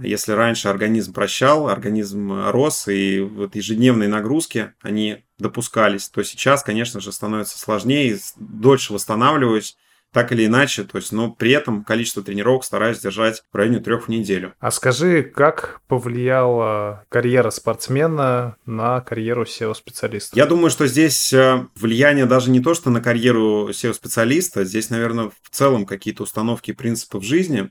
Speaker 1: Если раньше организм прощал, организм рос, и вот ежедневные нагрузки, они допускались, то сейчас, конечно же, становится сложнее, дольше восстанавливаюсь, так или иначе, то есть, но при этом количество тренировок стараюсь держать в районе трех в неделю.
Speaker 2: А скажи, как повлияла карьера спортсмена на карьеру SEO-специалиста?
Speaker 1: Я думаю, что здесь э, влияние даже не то, что на карьеру SEO-специалиста, здесь, наверное, в целом какие-то установки и принципы в жизни.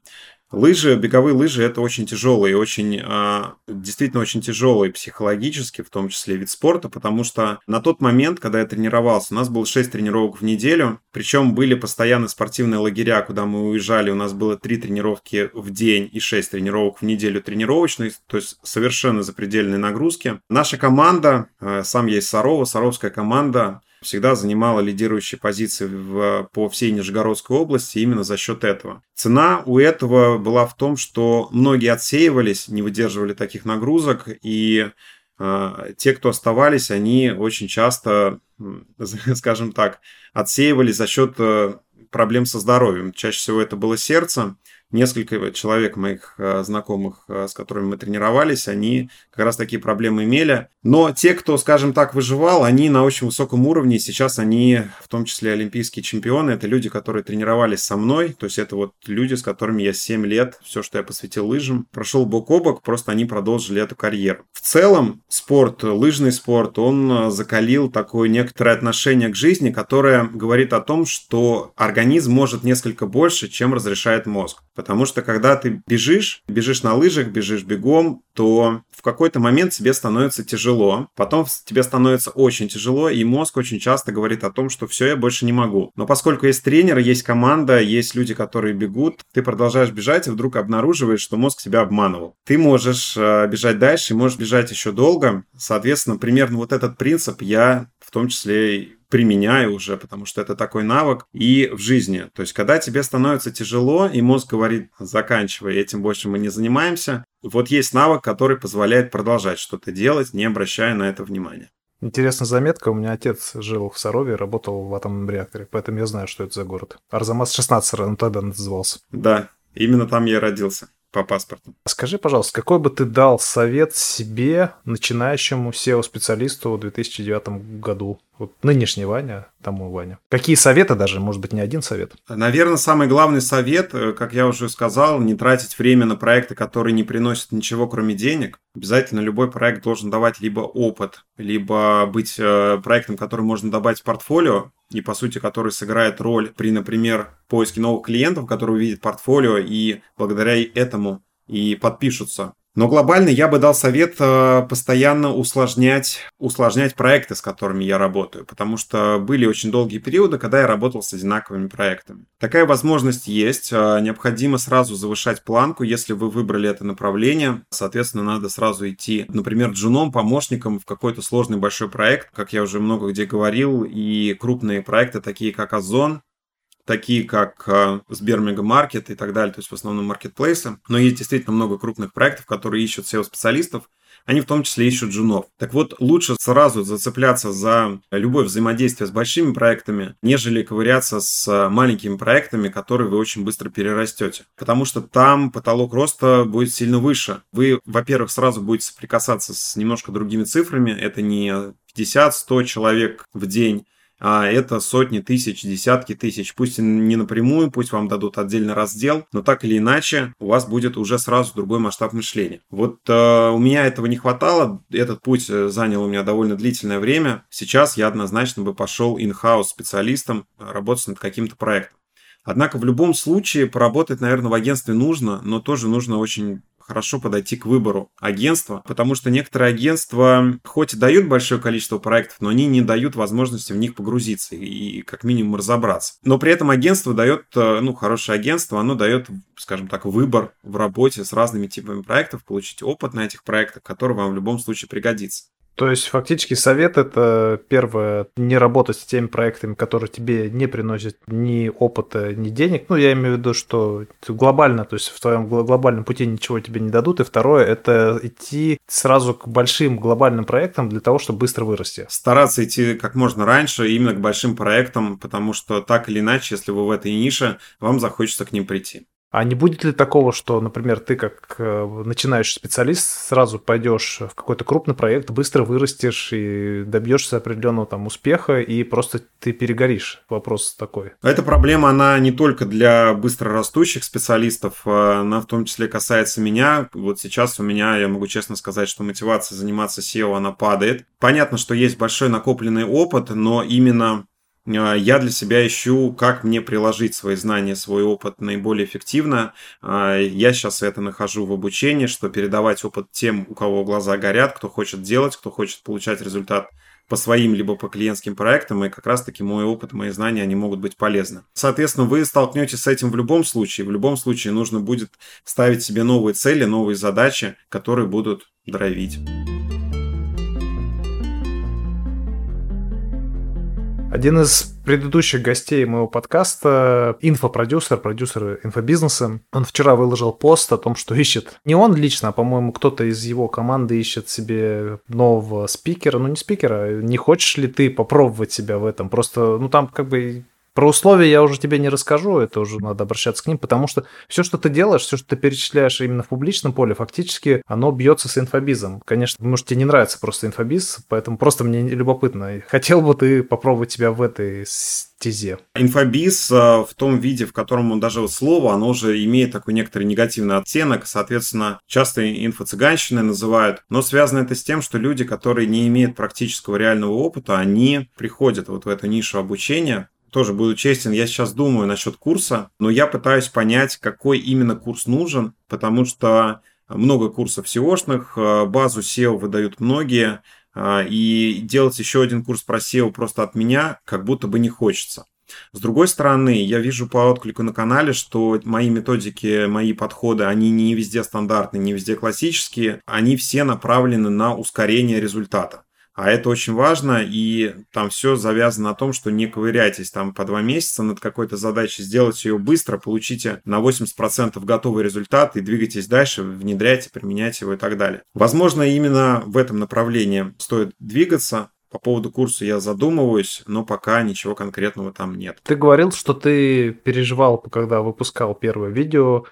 Speaker 1: Лыжи, беговые лыжи это очень тяжелый, очень, а, действительно очень тяжелый психологически, в том числе вид спорта, потому что на тот момент, когда я тренировался, у нас было 6 тренировок в неделю, причем были постоянно спортивные лагеря, куда мы уезжали, у нас было 3 тренировки в день и 6 тренировок в неделю тренировочных, то есть совершенно запредельные нагрузки. Наша команда, а, сам есть Сарова, Саровская команда, всегда занимала лидирующие позиции в, по всей Нижегородской области именно за счет этого. Цена у этого была в том, что многие отсеивались, не выдерживали таких нагрузок, и э, те, кто оставались, они очень часто, скажем так, отсеивались за счет э, проблем со здоровьем. Чаще всего это было сердце, несколько человек моих э, знакомых, э, с которыми мы тренировались, они как раз такие проблемы имели. Но те, кто, скажем так, выживал, они на очень высоком уровне. Сейчас они, в том числе олимпийские чемпионы, это люди, которые тренировались со мной. То есть это вот люди, с которыми я 7 лет, все, что я посвятил лыжам, прошел бок о бок, просто они продолжили эту карьеру. В целом, спорт, лыжный спорт, он э, закалил такое некоторое отношение к жизни, которое говорит о том, что организм может несколько больше, чем разрешает мозг. Потому что когда ты бежишь, бежишь на лыжах, бежишь бегом, то в какой-то момент тебе становится тяжело, потом тебе становится очень тяжело, и мозг очень часто говорит о том, что все, я больше не могу. Но поскольку есть тренер, есть команда, есть люди, которые бегут, ты продолжаешь бежать и вдруг обнаруживаешь, что мозг тебя обманывал. Ты можешь э, бежать дальше, можешь бежать еще долго. Соответственно, примерно вот этот принцип я в том числе применяю уже, потому что это такой навык и в жизни. То есть, когда тебе становится тяжело, и мозг говорит, заканчивай, этим больше мы не занимаемся, вот есть навык, который позволяет продолжать что-то делать, не обращая на это внимания.
Speaker 2: Интересная заметка. У меня отец жил в Сарове, работал в атомном реакторе, поэтому я знаю, что это за город. Арзамас 16 он тогда назывался.
Speaker 1: Да, именно там я родился по паспорту.
Speaker 2: Скажи, пожалуйста, какой бы ты дал совет себе, начинающему SEO-специалисту в 2009 году? Вот нынешний Ваня, тому Ваня. Какие советы даже, может быть, не один совет?
Speaker 1: Наверное, самый главный совет, э, как я уже сказал, не тратить время на проекты, которые не приносят ничего, кроме денег. Обязательно любой проект должен давать либо опыт, либо быть э, проектом, который можно добавить в портфолио, и, по сути, который сыграет роль при, например, поиске новых клиентов, которые увидят портфолио и благодаря этому и подпишутся но глобально я бы дал совет э, постоянно усложнять, усложнять проекты, с которыми я работаю, потому что были очень долгие периоды, когда я работал с одинаковыми проектами. Такая возможность есть, э, необходимо сразу завышать планку, если вы выбрали это направление, соответственно, надо сразу идти, например, джуном, помощником в какой-то сложный большой проект, как я уже много где говорил, и крупные проекты, такие как Озон, такие как э, Сбермегамаркет и так далее, то есть в основном маркетплейсы. Но есть действительно много крупных проектов, которые ищут SEO-специалистов, они в том числе ищут джунов. Так вот, лучше сразу зацепляться за любое взаимодействие с большими проектами, нежели ковыряться с маленькими проектами, которые вы очень быстро перерастете. Потому что там потолок роста будет сильно выше. Вы, во-первых, сразу будете соприкасаться с немножко другими цифрами. Это не 50-100 человек в день, а это сотни тысяч, десятки тысяч. Пусть не напрямую, пусть вам дадут отдельный раздел, но так или иначе у вас будет уже сразу другой масштаб мышления. Вот э, у меня этого не хватало, этот путь э, занял у меня довольно длительное время. Сейчас я однозначно бы пошел in-house специалистом работать над каким-то проектом. Однако в любом случае поработать, наверное, в агентстве нужно, но тоже нужно очень хорошо подойти к выбору агентства, потому что некоторые агентства хоть и дают большое количество проектов, но они не дают возможности в них погрузиться и как минимум разобраться. Но при этом агентство дает, э, ну, хорошее агентство, оно дает, скажем так, выбор в работе с разными типами проектов, получить опыт на этих проектах, который вам в любом случае пригодится.
Speaker 2: То есть фактически совет это первое, не работать с теми проектами, которые тебе не приносят ни опыта, ни денег. Ну, я имею в виду, что глобально, то есть в твоем глобальном пути ничего тебе не дадут. И второе, это идти сразу к большим глобальным проектам для того, чтобы быстро вырасти.
Speaker 1: Стараться идти как можно раньше именно к большим проектам, потому что так или иначе, если вы в этой нише, вам захочется к ним прийти.
Speaker 2: А не будет ли такого, что, например, ты как э, начинающий специалист сразу пойдешь в какой-то крупный проект, быстро вырастешь и добьешься определенного там успеха, и просто ты перегоришь? Вопрос такой.
Speaker 1: Эта проблема, она не только для быстро растущих специалистов, а она в том числе касается меня. Вот сейчас у меня, я могу честно сказать, что мотивация заниматься SEO, она падает. Понятно, что есть большой накопленный опыт, но именно я для себя ищу, как мне приложить свои знания, свой опыт наиболее эффективно. А, я сейчас это нахожу в обучении, что передавать опыт тем, у кого глаза горят, кто хочет делать, кто хочет получать результат по своим либо по клиентским проектам, и как раз-таки мой опыт, мои знания, они могут быть полезны. Соответственно, вы столкнетесь с этим в любом случае. В любом случае нужно будет ставить себе новые цели, новые задачи, которые будут дровить.
Speaker 2: Один из предыдущих гостей моего подкаста, инфопродюсер, продюсер инфобизнеса, он вчера выложил пост о том, что ищет, не он лично, а, по-моему, кто-то из его команды ищет себе нового спикера, ну не спикера, не хочешь ли ты попробовать себя в этом? Просто, ну там как бы про условия я уже тебе не расскажу, это уже надо обращаться к ним, потому что все, что ты делаешь, все, что ты перечисляешь именно в публичном поле, фактически оно бьется с инфобизом. Конечно, может, тебе не нравится просто инфобиз, поэтому просто мне любопытно. Хотел бы ты попробовать себя в этой стезе?
Speaker 1: Инфобиз э, в том виде, в котором он даже слово, оно уже имеет такой некоторый негативный оттенок, соответственно, часто инфо-цыганщиной называют, но связано это с тем, что люди, которые не имеют практического реального опыта, они приходят вот в эту нишу обучения, тоже буду честен, я сейчас думаю насчет курса, но я пытаюсь понять, какой именно курс нужен, потому что много курсов SEO-шных, э, базу SEO выдают многие, э, и делать еще один курс про SEO просто от меня как будто бы не хочется. С другой стороны, я вижу по отклику на канале, что мои методики, мои подходы, они не везде стандартные, не везде классические, они все направлены на ускорение результата. А это очень важно, и там все завязано на том, что не ковыряйтесь там по два месяца над какой-то задачей, сделайте ее быстро, получите на 80% готовый результат и двигайтесь дальше, внедряйте, применяйте его и так далее. Возможно, именно в этом направлении стоит двигаться, по поводу курса я задумываюсь, но пока ничего конкретного там нет.
Speaker 2: Ты говорил, что ты переживал, когда выпускал первое видео,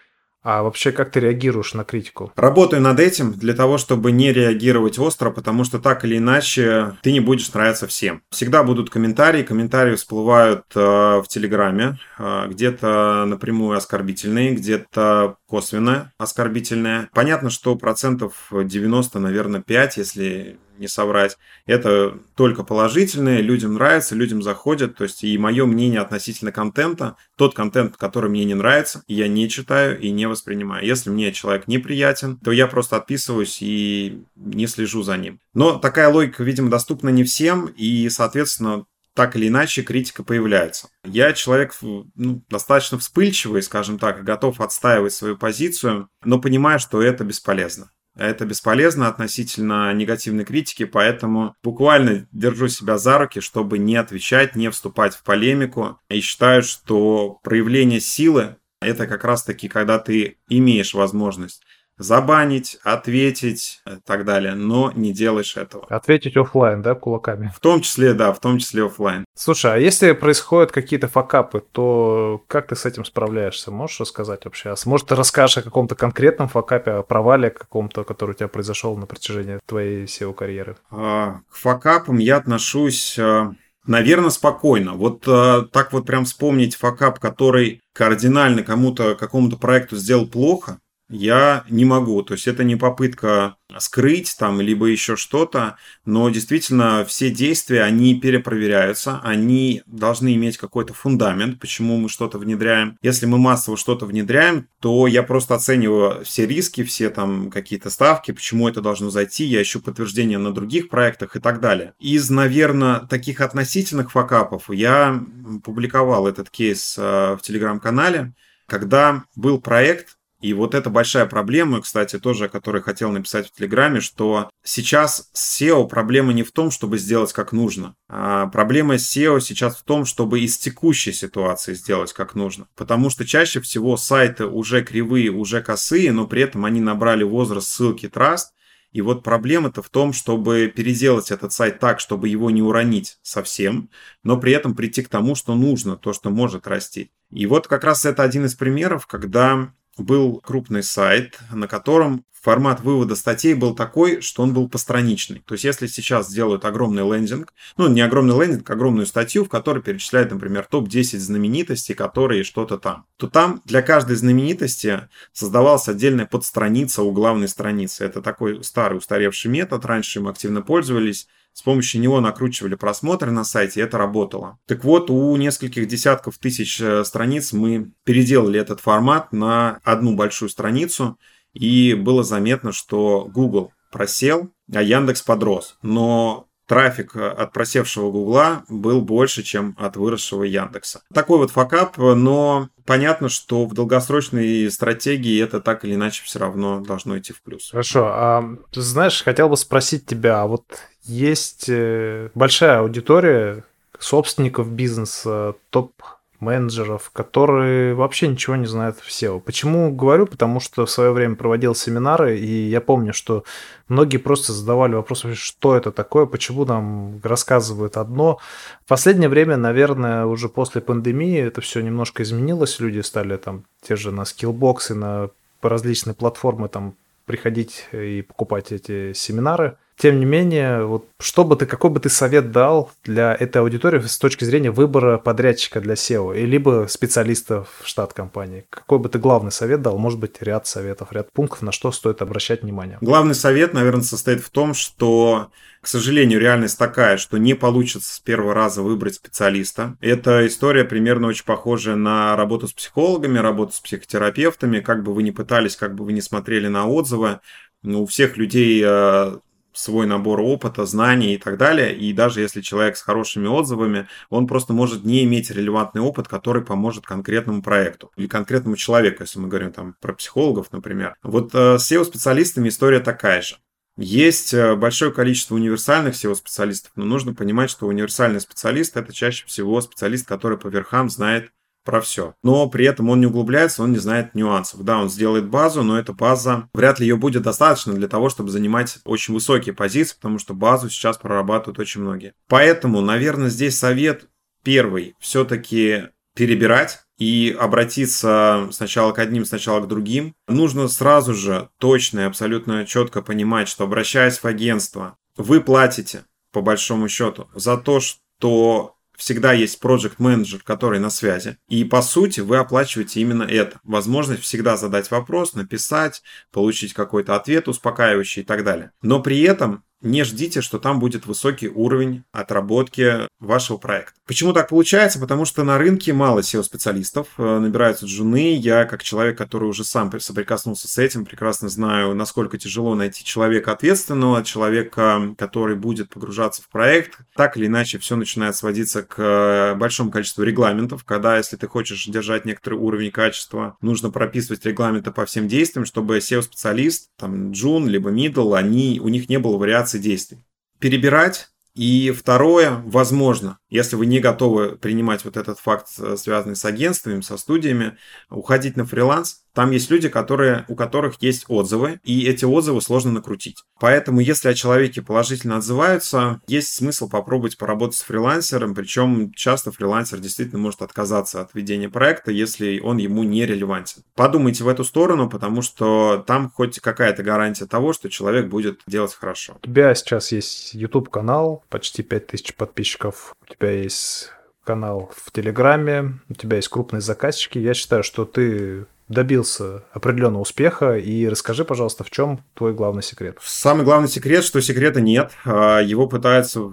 Speaker 2: а вообще, как ты реагируешь на критику?
Speaker 1: Работаю над этим для того, чтобы не реагировать остро, потому что так или иначе ты не будешь нравиться всем. Всегда будут комментарии, комментарии всплывают э, в Телеграме, э, где-то напрямую оскорбительные, где-то косвенно оскорбительные. Понятно, что процентов 90, наверное, 5, если не соврать. Это только положительное, людям нравится, людям заходит. То есть и мое мнение относительно контента, тот контент, который мне не нравится, я не читаю и не воспринимаю. Если мне человек неприятен, то я просто отписываюсь и не слежу за ним. Но такая логика, видимо, доступна не всем, и, соответственно, так или иначе критика появляется. Я человек ну, достаточно вспыльчивый, скажем так, готов отстаивать свою позицию, но понимаю, что это бесполезно. Это бесполезно относительно негативной критики, поэтому буквально держу себя за руки, чтобы не отвечать, не вступать в полемику. И считаю, что проявление силы – это как раз-таки, когда ты имеешь возможность забанить, ответить и так далее, но не делаешь этого.
Speaker 2: Ответить офлайн, да, кулаками?
Speaker 1: В том числе, да, в том числе офлайн.
Speaker 2: Слушай, а если происходят какие-то факапы, то как ты с этим справляешься? Можешь рассказать вообще? Может, ты расскажешь о каком-то конкретном факапе, о провале каком-то, который у тебя произошел на протяжении твоей SEO-карьеры?
Speaker 1: А, к факапам я отношусь... А, Наверное, спокойно. Вот э, так вот прям вспомнить факап, который кардинально кому-то, какому-то проекту сделал плохо, я не могу. То есть это не попытка скрыть там, либо еще что-то, но действительно все действия, они перепроверяются, они должны иметь какой-то фундамент, почему мы что-то внедряем. Если мы массово что-то внедряем, то я просто оцениваю все риски, все там какие-то ставки, почему это должно зайти, я ищу подтверждение на других проектах и так далее. Из, наверное, таких относительных факапов я публиковал этот кейс э, в телеграм-канале, когда был проект, и вот это большая проблема, кстати, тоже, о которой хотел написать в Телеграме, что сейчас с SEO проблема не в том, чтобы сделать как нужно. А проблема с SEO сейчас в том, чтобы из текущей ситуации сделать как нужно. Потому что чаще всего сайты уже кривые, уже косые, но при этом они набрали возраст ссылки Trust, и вот проблема-то в том, чтобы переделать этот сайт так, чтобы его не уронить совсем, но при этом прийти к тому, что нужно, то, что может расти. И вот как раз это один из примеров, когда был крупный сайт, на котором формат вывода статей был такой, что он был постраничный. То есть, если сейчас сделают огромный лендинг, ну, не огромный лендинг, а огромную статью, в которой перечисляют, например, топ-10 знаменитостей, которые что-то там, то там для каждой знаменитости создавалась отдельная подстраница у главной страницы. Это такой старый устаревший метод, раньше им активно пользовались, с помощью него накручивали просмотры на сайте, и это работало. Так вот, у нескольких десятков тысяч э, страниц мы переделали этот формат на одну большую страницу, и было заметно, что Google просел, а Яндекс подрос. Но трафик э, от просевшего Гугла был больше, чем от выросшего Яндекса. Такой вот факап, но понятно, что в долгосрочной стратегии это так или иначе все равно должно идти в плюс.
Speaker 2: Хорошо, а знаешь, хотел бы спросить тебя, а вот есть э, большая аудитория собственников бизнеса, топ менеджеров, которые вообще ничего не знают в SEO. Почему говорю? Потому что в свое время проводил семинары, и я помню, что многие просто задавали вопрос, что это такое, почему нам рассказывают одно. В последнее время, наверное, уже после пандемии это все немножко изменилось, люди стали там те же на и на различные платформы там приходить и покупать эти семинары – тем не менее, вот что бы ты, какой бы ты совет дал для этой аудитории с точки зрения выбора подрядчика для SEO, и либо специалиста в штат компании? Какой бы ты главный совет дал? Может быть, ряд советов, ряд пунктов, на что стоит обращать внимание?
Speaker 1: Главный совет, наверное, состоит в том, что к сожалению, реальность такая, что не получится с первого раза выбрать специалиста. Эта история примерно очень похожа на работу с психологами, работу с психотерапевтами. Как бы вы ни пытались, как бы вы ни смотрели на отзывы, ну, у всех людей э, свой набор опыта, знаний и так далее. И даже если человек с хорошими отзывами, он просто может не иметь релевантный опыт, который поможет конкретному проекту или конкретному человеку, если мы говорим там про психологов, например. Вот э, с SEO-специалистами история такая же. Есть э, большое количество универсальных SEO-специалистов, но нужно понимать, что универсальный специалист – это чаще всего специалист, который по верхам знает про все. Но при этом он не углубляется, он не знает нюансов. Да, он сделает базу, но эта база, вряд ли ее будет достаточно для того, чтобы занимать очень высокие позиции, потому что базу сейчас прорабатывают очень многие. Поэтому, наверное, здесь совет первый все-таки перебирать и обратиться сначала к одним, сначала к другим. Нужно сразу же точно и абсолютно четко понимать, что обращаясь в агентство, вы платите, по большому счету, за то, что всегда есть project менеджер который на связи. И по сути вы оплачиваете именно это. Возможность всегда задать вопрос, написать, получить какой-то ответ успокаивающий и так далее. Но при этом не ждите, что там будет высокий уровень отработки вашего проекта. Почему так получается? Потому что на рынке мало SEO-специалистов, э, набираются джуны. Я, как человек, который уже сам соприкоснулся с этим, прекрасно знаю, насколько тяжело найти человека ответственного, человека, который будет погружаться в проект. Так или иначе, все начинает сводиться к э, большому количеству регламентов, когда, если ты хочешь держать некоторый уровень качества, нужно прописывать регламенты по всем действиям, чтобы SEO-специалист, там, джун, либо middle, они, у них не было вариации вариации действий. Перебирать. И второе, возможно, если вы не готовы принимать вот этот факт, э, связанный с агентствами, со студиями, уходить на фриланс. Там есть люди, которые, у которых есть отзывы, и эти отзывы сложно накрутить. Поэтому, если о человеке положительно отзываются, есть смысл попробовать поработать с фрилансером, причем часто фрилансер действительно может отказаться от ведения проекта, если он ему не релевантен. Подумайте в эту сторону, потому что там хоть какая-то гарантия того, что человек будет делать хорошо.
Speaker 2: У тебя сейчас есть YouTube-канал, почти 5000 подписчиков у тебя есть канал в Телеграме, у тебя есть крупные заказчики. Я считаю, что ты добился определенного успеха. И расскажи, пожалуйста, в чем твой главный секрет?
Speaker 1: Самый главный секрет, что секрета нет. А, его пытаются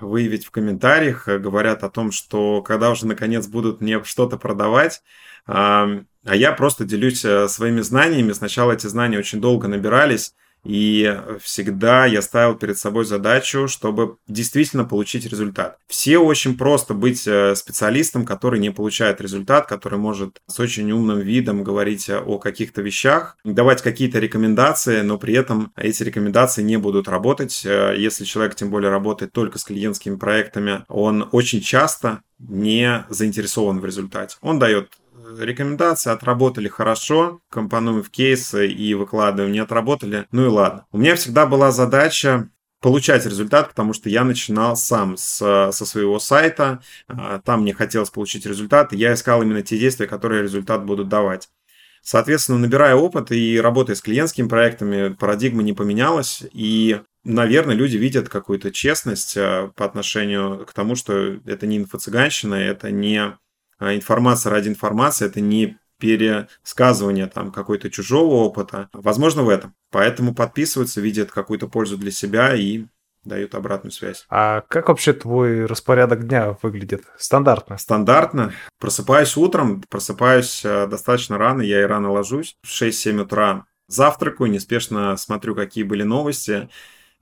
Speaker 1: выявить в комментариях, говорят о том, что когда уже наконец будут мне что-то продавать, а, а я просто делюсь э, своими знаниями. Сначала эти знания очень долго набирались, и всегда я ставил перед собой задачу, чтобы действительно получить результат. Все очень просто быть э, специалистом, который не получает результат, который может с очень умным видом говорить о каких-то вещах, давать какие-то рекомендации, но при этом эти рекомендации не будут работать. Э, если человек тем более работает только с клиентскими проектами, он очень часто не заинтересован в результате. Он дает рекомендации отработали хорошо, компонуем в кейсы и выкладываем, не отработали, ну и ладно. У меня всегда была задача получать результат, потому что я начинал сам с, со своего сайта, а, там мне хотелось получить результат, и я искал именно те действия, которые результат будут давать. Соответственно, набирая опыт и работая с клиентскими проектами, парадигма не поменялась, и наверное, люди видят какую-то честность а, по отношению к тому, что это не инфо-цыганщина, это не информация ради информации, это не пересказывание там какой-то чужого опыта. Возможно, в этом. Поэтому подписываются, видят какую-то пользу для себя и дают обратную связь.
Speaker 2: А как вообще твой распорядок дня выглядит? Стандартно?
Speaker 1: Стандартно. Просыпаюсь утром, просыпаюсь э, достаточно рано, я и рано ложусь. В 6-7 утра завтракаю, неспешно смотрю, какие были новости.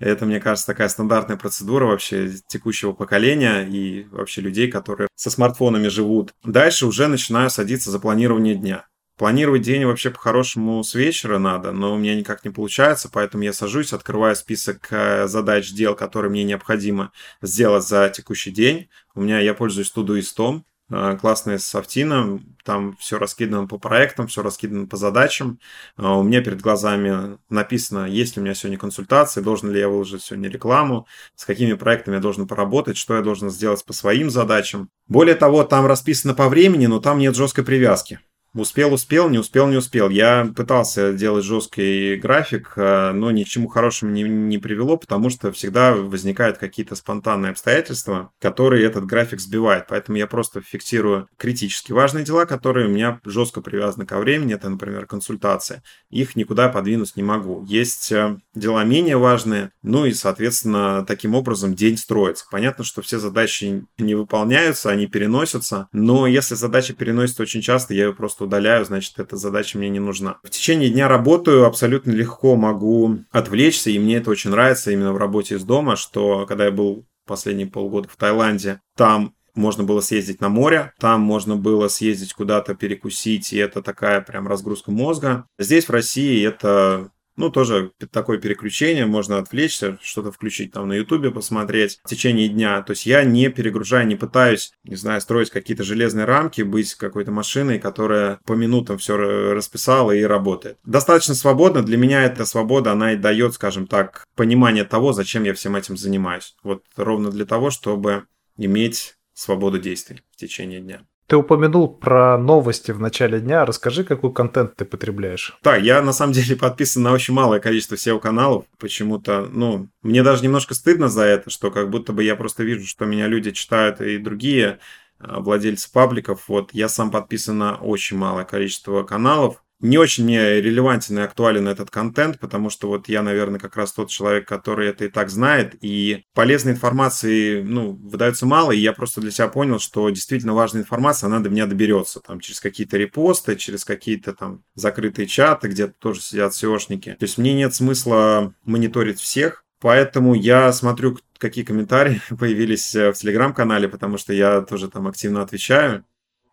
Speaker 1: Это, мне кажется, такая стандартная процедура вообще текущего поколения и вообще людей, которые со смартфонами живут. Дальше уже начинаю садиться за планирование дня. Планировать день вообще по-хорошему с вечера надо, но у меня никак не получается, поэтому я сажусь, открываю список э, задач, дел, которые мне необходимо сделать за текущий день. У меня я пользуюсь Todoist, э, классная софтина, там все раскидано по проектам, все раскидано по задачам. Э, у меня перед глазами написано, есть ли у меня сегодня консультации, должен ли я выложить сегодня рекламу, с какими проектами я должен поработать, что я должен сделать по своим задачам. Более того, там расписано по времени, но там нет жесткой привязки. Успел, успел, не успел, не успел. Я пытался делать жесткий график, э, но ни к чему хорошему не, не привело, потому что всегда возникают какие-то спонтанные обстоятельства, которые этот график сбивает. Поэтому я просто фиксирую критически важные дела, которые у меня жестко привязаны ко времени. Это, например, консультация. Их никуда подвинуть не могу. Есть э, дела менее важные, ну и, соответственно, таким образом день строится. Понятно, что все задачи не выполняются, они переносятся, но если задача переносится очень часто, я ее просто удаляю, значит, эта задача мне не нужна. В течение дня работаю, абсолютно легко могу отвлечься, и мне это очень нравится именно в работе из дома, что когда я был последние полгода в Таиланде, там можно было съездить на море, там можно было съездить куда-то перекусить, и это такая прям разгрузка мозга. Здесь в России это ну, тоже такое переключение, можно отвлечься, что-то включить там на Ютубе, посмотреть в течение дня. То есть я не перегружаю, не пытаюсь, не знаю, строить какие-то железные рамки, быть какой-то машиной, которая по минутам все расписала и работает. Достаточно свободно. Для меня эта свобода, она и дает, скажем так, понимание того, зачем я всем этим занимаюсь. Вот ровно для того, чтобы иметь свободу действий в течение дня.
Speaker 2: Ты упомянул про новости в начале дня. Расскажи, какой контент ты потребляешь.
Speaker 1: Да, я на самом деле подписан на очень малое количество SEO-каналов. Почему-то, ну, мне даже немножко стыдно за это, что как будто бы я просто вижу, что меня люди читают и другие а, владельцы пабликов. Вот я сам подписан на очень малое количество каналов не очень мне релевантен и актуален этот контент, потому что вот я, наверное, как раз тот человек, который это и так знает, и полезной информации, ну, выдается мало, и я просто для себя понял, что действительно важная информация, она до меня доберется, там, через какие-то репосты, через какие-то там закрытые чаты, где тоже сидят SEOшники. То есть мне нет смысла мониторить всех, Поэтому я смотрю, какие комментарии появились в телеграм-канале, потому что я тоже там активно отвечаю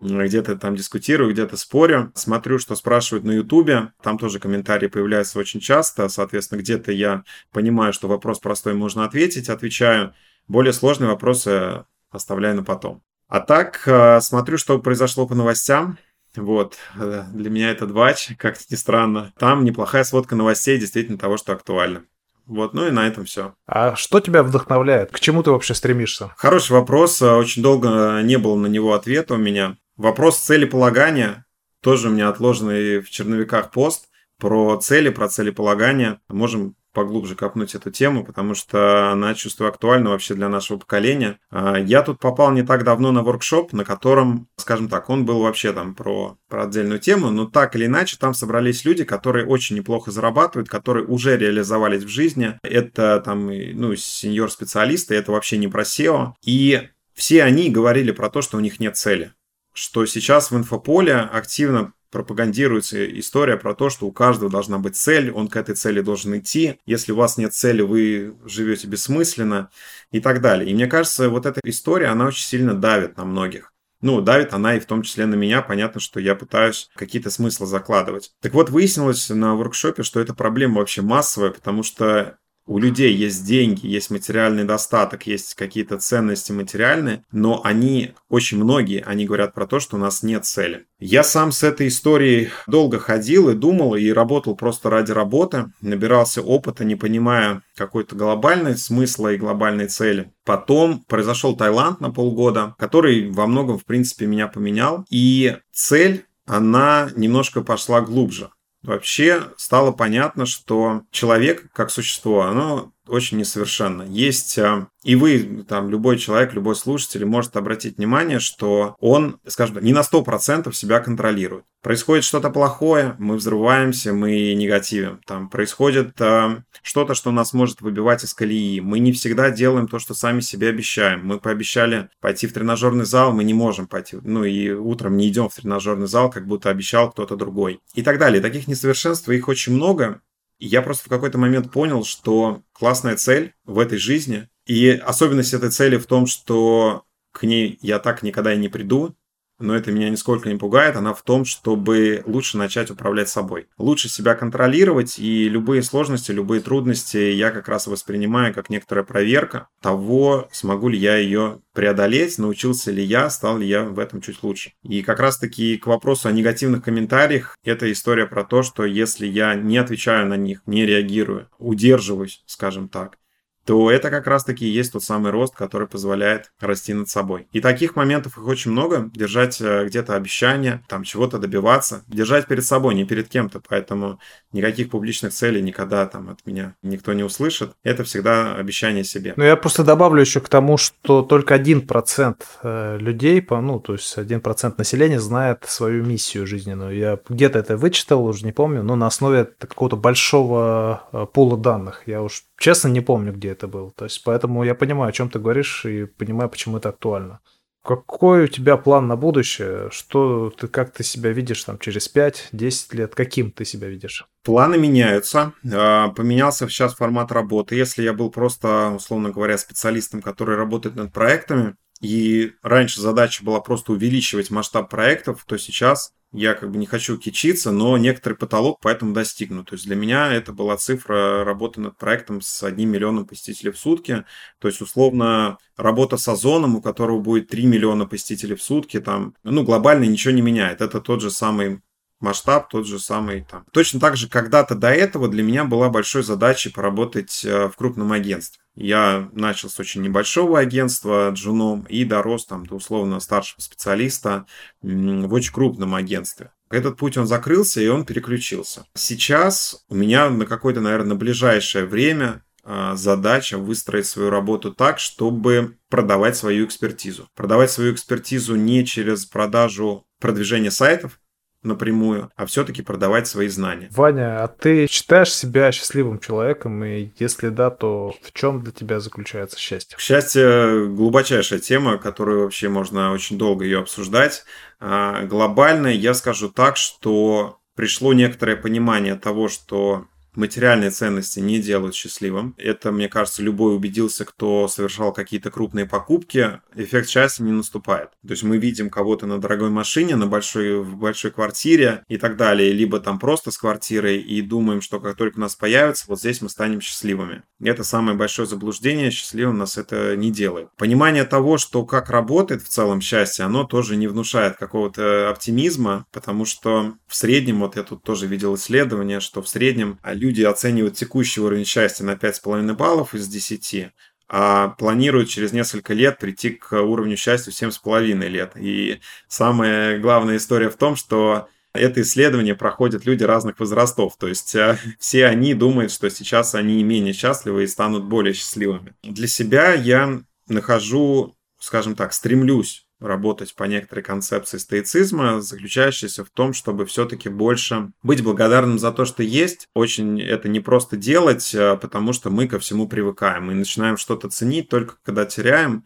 Speaker 1: где-то там дискутирую, где-то спорю, смотрю, что спрашивают на Ютубе, там тоже комментарии появляются очень часто, соответственно, где-то я понимаю, что вопрос простой можно ответить, отвечаю, более сложные вопросы оставляю на потом. А так, э, смотрю, что произошло по новостям, вот, э, для меня это двач, как ни странно. Там неплохая сводка новостей действительно того, что актуально. Вот, ну и на этом все.
Speaker 2: А что тебя вдохновляет? К чему ты вообще стремишься?
Speaker 1: Хороший вопрос. Очень долго не было на него ответа у меня. Вопрос целеполагания тоже у меня отложенный в черновиках пост про цели, про целеполагание. Можем поглубже копнуть эту тему, потому что она, чувствую, актуальна вообще для нашего поколения. А, я тут попал не так давно на воркшоп, на котором, скажем так, он был вообще там про, про отдельную тему, но так или иначе там собрались люди, которые очень неплохо зарабатывают, которые уже реализовались в жизни. Это там, ну, сеньор-специалисты, это вообще не про SEO. И все они говорили про то, что у них нет цели что сейчас в инфополе активно пропагандируется история про то, что у каждого должна быть цель, он к этой цели должен идти. Если у вас нет цели, вы живете бессмысленно и так далее. И мне кажется, вот эта история, она очень сильно давит на многих. Ну, давит она и в том числе на меня. Понятно, что я пытаюсь какие-то смыслы закладывать. Так вот, выяснилось на воркшопе, что эта проблема вообще массовая, потому что у людей есть деньги, есть материальный достаток, есть какие-то ценности материальные, но они, очень многие, они говорят про то, что у нас нет цели. Я сам с этой историей долго ходил и думал, и работал просто ради работы, набирался опыта, не понимая какой-то глобальной смысла и глобальной цели. Потом произошел Таиланд на полгода, который во многом, в принципе, меня поменял. И цель, она немножко пошла глубже вообще стало понятно, что человек как существо, оно очень несовершенно. Есть, э, и вы, там, любой человек, любой слушатель может обратить внимание, что он, скажем, не на 100% себя контролирует. Происходит что-то плохое, мы взрываемся, мы негативим. Там происходит э, что-то, что нас может выбивать из колеи. Мы не всегда делаем то, что сами себе обещаем. Мы пообещали пойти в тренажерный зал, мы не можем пойти. Ну и утром не идем в тренажерный зал, как будто обещал кто-то другой. И так далее. Таких несовершенств, их очень много. Я просто в какой-то момент понял, что классная цель в этой жизни, и особенность этой цели в том, что к ней я так никогда и не приду, но это меня нисколько не пугает, она в том, чтобы лучше начать управлять собой. Лучше себя контролировать, и любые сложности, любые трудности я как раз воспринимаю как некоторая проверка того, смогу ли я ее преодолеть, научился ли я, стал ли я в этом чуть лучше. И как раз-таки к вопросу о негативных комментариях, это история про то, что если я не отвечаю на них, не реагирую, удерживаюсь, скажем так, то это как раз-таки и есть тот самый рост, который позволяет расти над собой. И таких моментов их очень много. Держать э, где-то обещания, там чего-то добиваться. Держать перед собой, не перед кем-то. Поэтому никаких публичных целей никогда там от меня никто не услышит. Это всегда обещание себе.
Speaker 2: Ну, я просто добавлю еще к тому, что только один процент э, людей, ну, то есть один процент населения знает свою миссию жизненную. Я где-то это вычитал, уже не помню, но на основе какого-то большого э, пула данных. Я уж честно не помню, где это был. То есть, поэтому я понимаю, о чем ты говоришь, и понимаю, почему это актуально. Какой у тебя план на будущее? Что ты, как ты себя видишь там через 5-10 лет? Каким ты себя видишь?
Speaker 1: Планы меняются. А, поменялся сейчас формат работы. Если я был просто, условно говоря, специалистом, который работает над проектами, и раньше задача была просто увеличивать масштаб проектов, то сейчас я как бы не хочу кичиться, но некоторый потолок поэтому достигнут. То есть для меня это была цифра работы над проектом с одним миллионом посетителей в сутки. То есть условно работа с Озоном, у которого будет 3 миллиона посетителей в сутки, там, ну, глобально ничего не меняет. Это тот же самый масштаб тот же самый там. Точно так же когда-то до этого для меня была большой задачей поработать э, в крупном агентстве. Я начал с очень небольшого агентства джуном и дорос там до условно старшего специалиста в очень крупном агентстве. Этот путь он закрылся и он переключился. Сейчас у меня на какое-то, наверное, ближайшее время э, задача выстроить свою работу так, чтобы продавать свою экспертизу. Продавать свою экспертизу не через продажу продвижения сайтов, напрямую, а все-таки продавать свои знания.
Speaker 2: Ваня, а ты считаешь себя счастливым человеком? И если да, то в чем для тебя заключается счастье?
Speaker 1: Счастье – глубочайшая тема, которую вообще можно очень долго ее обсуждать. А, глобально я скажу так, что пришло некоторое понимание того, что материальные ценности не делают счастливым. Это, мне кажется, любой убедился, кто совершал какие-то крупные покупки, эффект счастья не наступает. То есть мы видим кого-то на дорогой машине, на большой, в большой квартире и так далее, либо там просто с квартирой и думаем, что как только у нас появится, вот здесь мы станем счастливыми. Это самое большое заблуждение, счастливым нас это не делает. Понимание того, что как работает в целом счастье, оно тоже не внушает какого-то оптимизма, потому что в среднем, вот я тут тоже видел исследование, что в среднем люди оценивают текущий уровень счастья на 5,5 баллов из 10, а планируют через несколько лет прийти к уровню счастья в 7,5 лет. И самая главная история в том, что это исследование проходят люди разных возрастов. То есть э, все они думают, что сейчас они менее счастливы и станут более счастливыми. Для себя я нахожу, скажем так, стремлюсь работать по некоторой концепции стоицизма, заключающейся в том, чтобы все-таки больше быть благодарным за то, что есть. Очень это не просто делать, а, потому что мы ко всему привыкаем. Мы начинаем что-то ценить только когда теряем.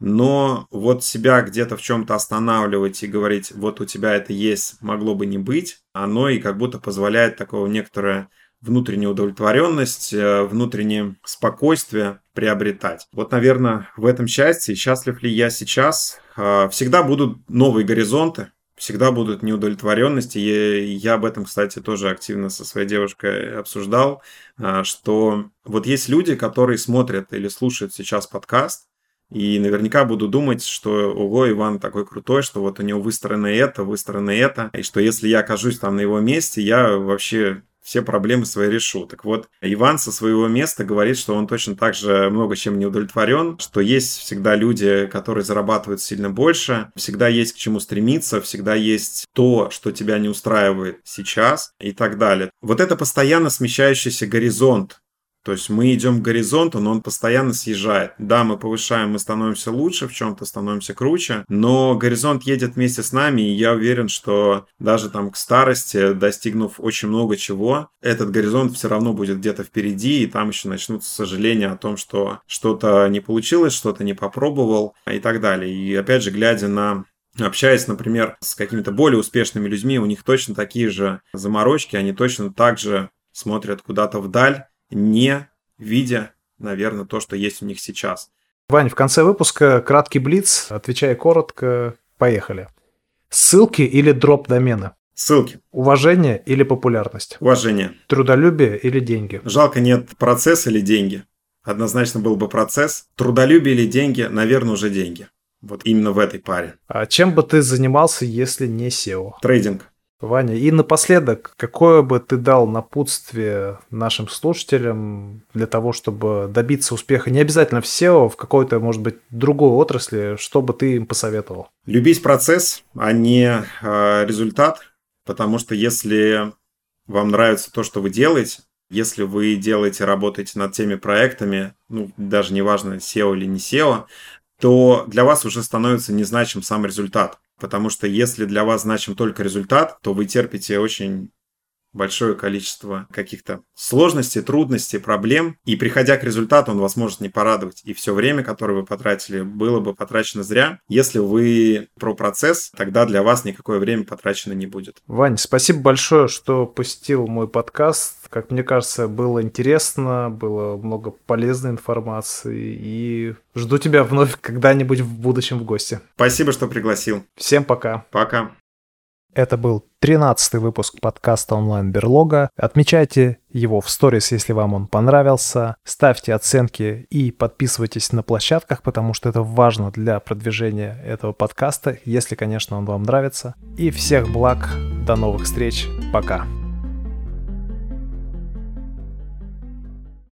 Speaker 1: Но вот себя где-то в чем-то останавливать и говорить, вот у тебя это есть, могло бы не быть, оно и как будто позволяет такого некоторое внутреннюю удовлетворенность, э, внутреннее спокойствие приобретать. Вот, наверное, в этом счастье, счастлив ли я сейчас, э, всегда будут новые горизонты, всегда будут неудовлетворенности. И я об этом, кстати, тоже активно со своей девушкой обсуждал, э, что вот есть люди, которые смотрят или слушают сейчас подкаст, и наверняка буду думать, что ого, Иван такой крутой, что вот у него выстроено это, выстроено это, и что если я окажусь там на его месте, я вообще все проблемы свои решу. Так вот, Иван со своего места говорит, что он точно так же много чем не удовлетворен, что есть всегда люди, которые зарабатывают сильно больше, всегда есть к чему стремиться, всегда есть то, что тебя не устраивает сейчас и так далее. Вот это постоянно смещающийся горизонт то есть мы идем к горизонту, но он постоянно съезжает. Да, мы повышаем, мы становимся лучше, в чем-то становимся круче, но горизонт едет вместе с нами, и я уверен, что даже там к старости, достигнув очень много чего, этот горизонт все равно будет где-то впереди, и там еще начнутся сожаления о том, что что-то не получилось, что-то не попробовал и так далее. И опять же, глядя на общаясь, например, с какими-то более успешными людьми, у них точно такие же заморочки, они точно так же смотрят куда-то вдаль, не видя, наверное, то, что есть у них сейчас.
Speaker 2: Вань, в конце выпуска краткий блиц, отвечай коротко, поехали. Ссылки или дроп домена?
Speaker 1: Ссылки.
Speaker 2: Уважение или популярность?
Speaker 1: Уважение.
Speaker 2: Трудолюбие или деньги?
Speaker 1: Жалко нет процесс или деньги. Однозначно был бы процесс. Трудолюбие или деньги, наверное, уже деньги. Вот именно в этой паре.
Speaker 2: А чем бы ты занимался, если не SEO?
Speaker 1: Трейдинг.
Speaker 2: Ваня, и напоследок, какое бы ты дал напутствие нашим слушателям для того, чтобы добиться успеха, не обязательно в SEO, в какой-то, может быть, другой отрасли, что бы ты им посоветовал?
Speaker 1: Любить процесс, а не э, результат, потому что если вам нравится то, что вы делаете, если вы делаете, работаете над теми проектами, ну, даже неважно, SEO или не SEO, то для вас уже становится незначим сам результат. Потому что если для вас значим только результат, то вы терпите очень большое количество каких-то сложностей, трудностей, проблем. И приходя к результату, он вас может не порадовать. И все время, которое вы потратили, было бы потрачено зря. Если вы про процесс, тогда для вас никакое время потрачено не будет.
Speaker 2: Вань, спасибо большое, что посетил мой подкаст. Как мне кажется, было интересно, было много полезной информации. И жду тебя вновь когда-нибудь в будущем в гости.
Speaker 1: Спасибо, что пригласил.
Speaker 2: Всем пока.
Speaker 1: Пока.
Speaker 2: Это был 13 выпуск подкаста онлайн-берлога. Отмечайте его в сторис, если вам он понравился. Ставьте оценки и подписывайтесь на площадках, потому что это важно для продвижения этого подкаста, если, конечно, он вам нравится. И всех благ, до новых встреч, пока.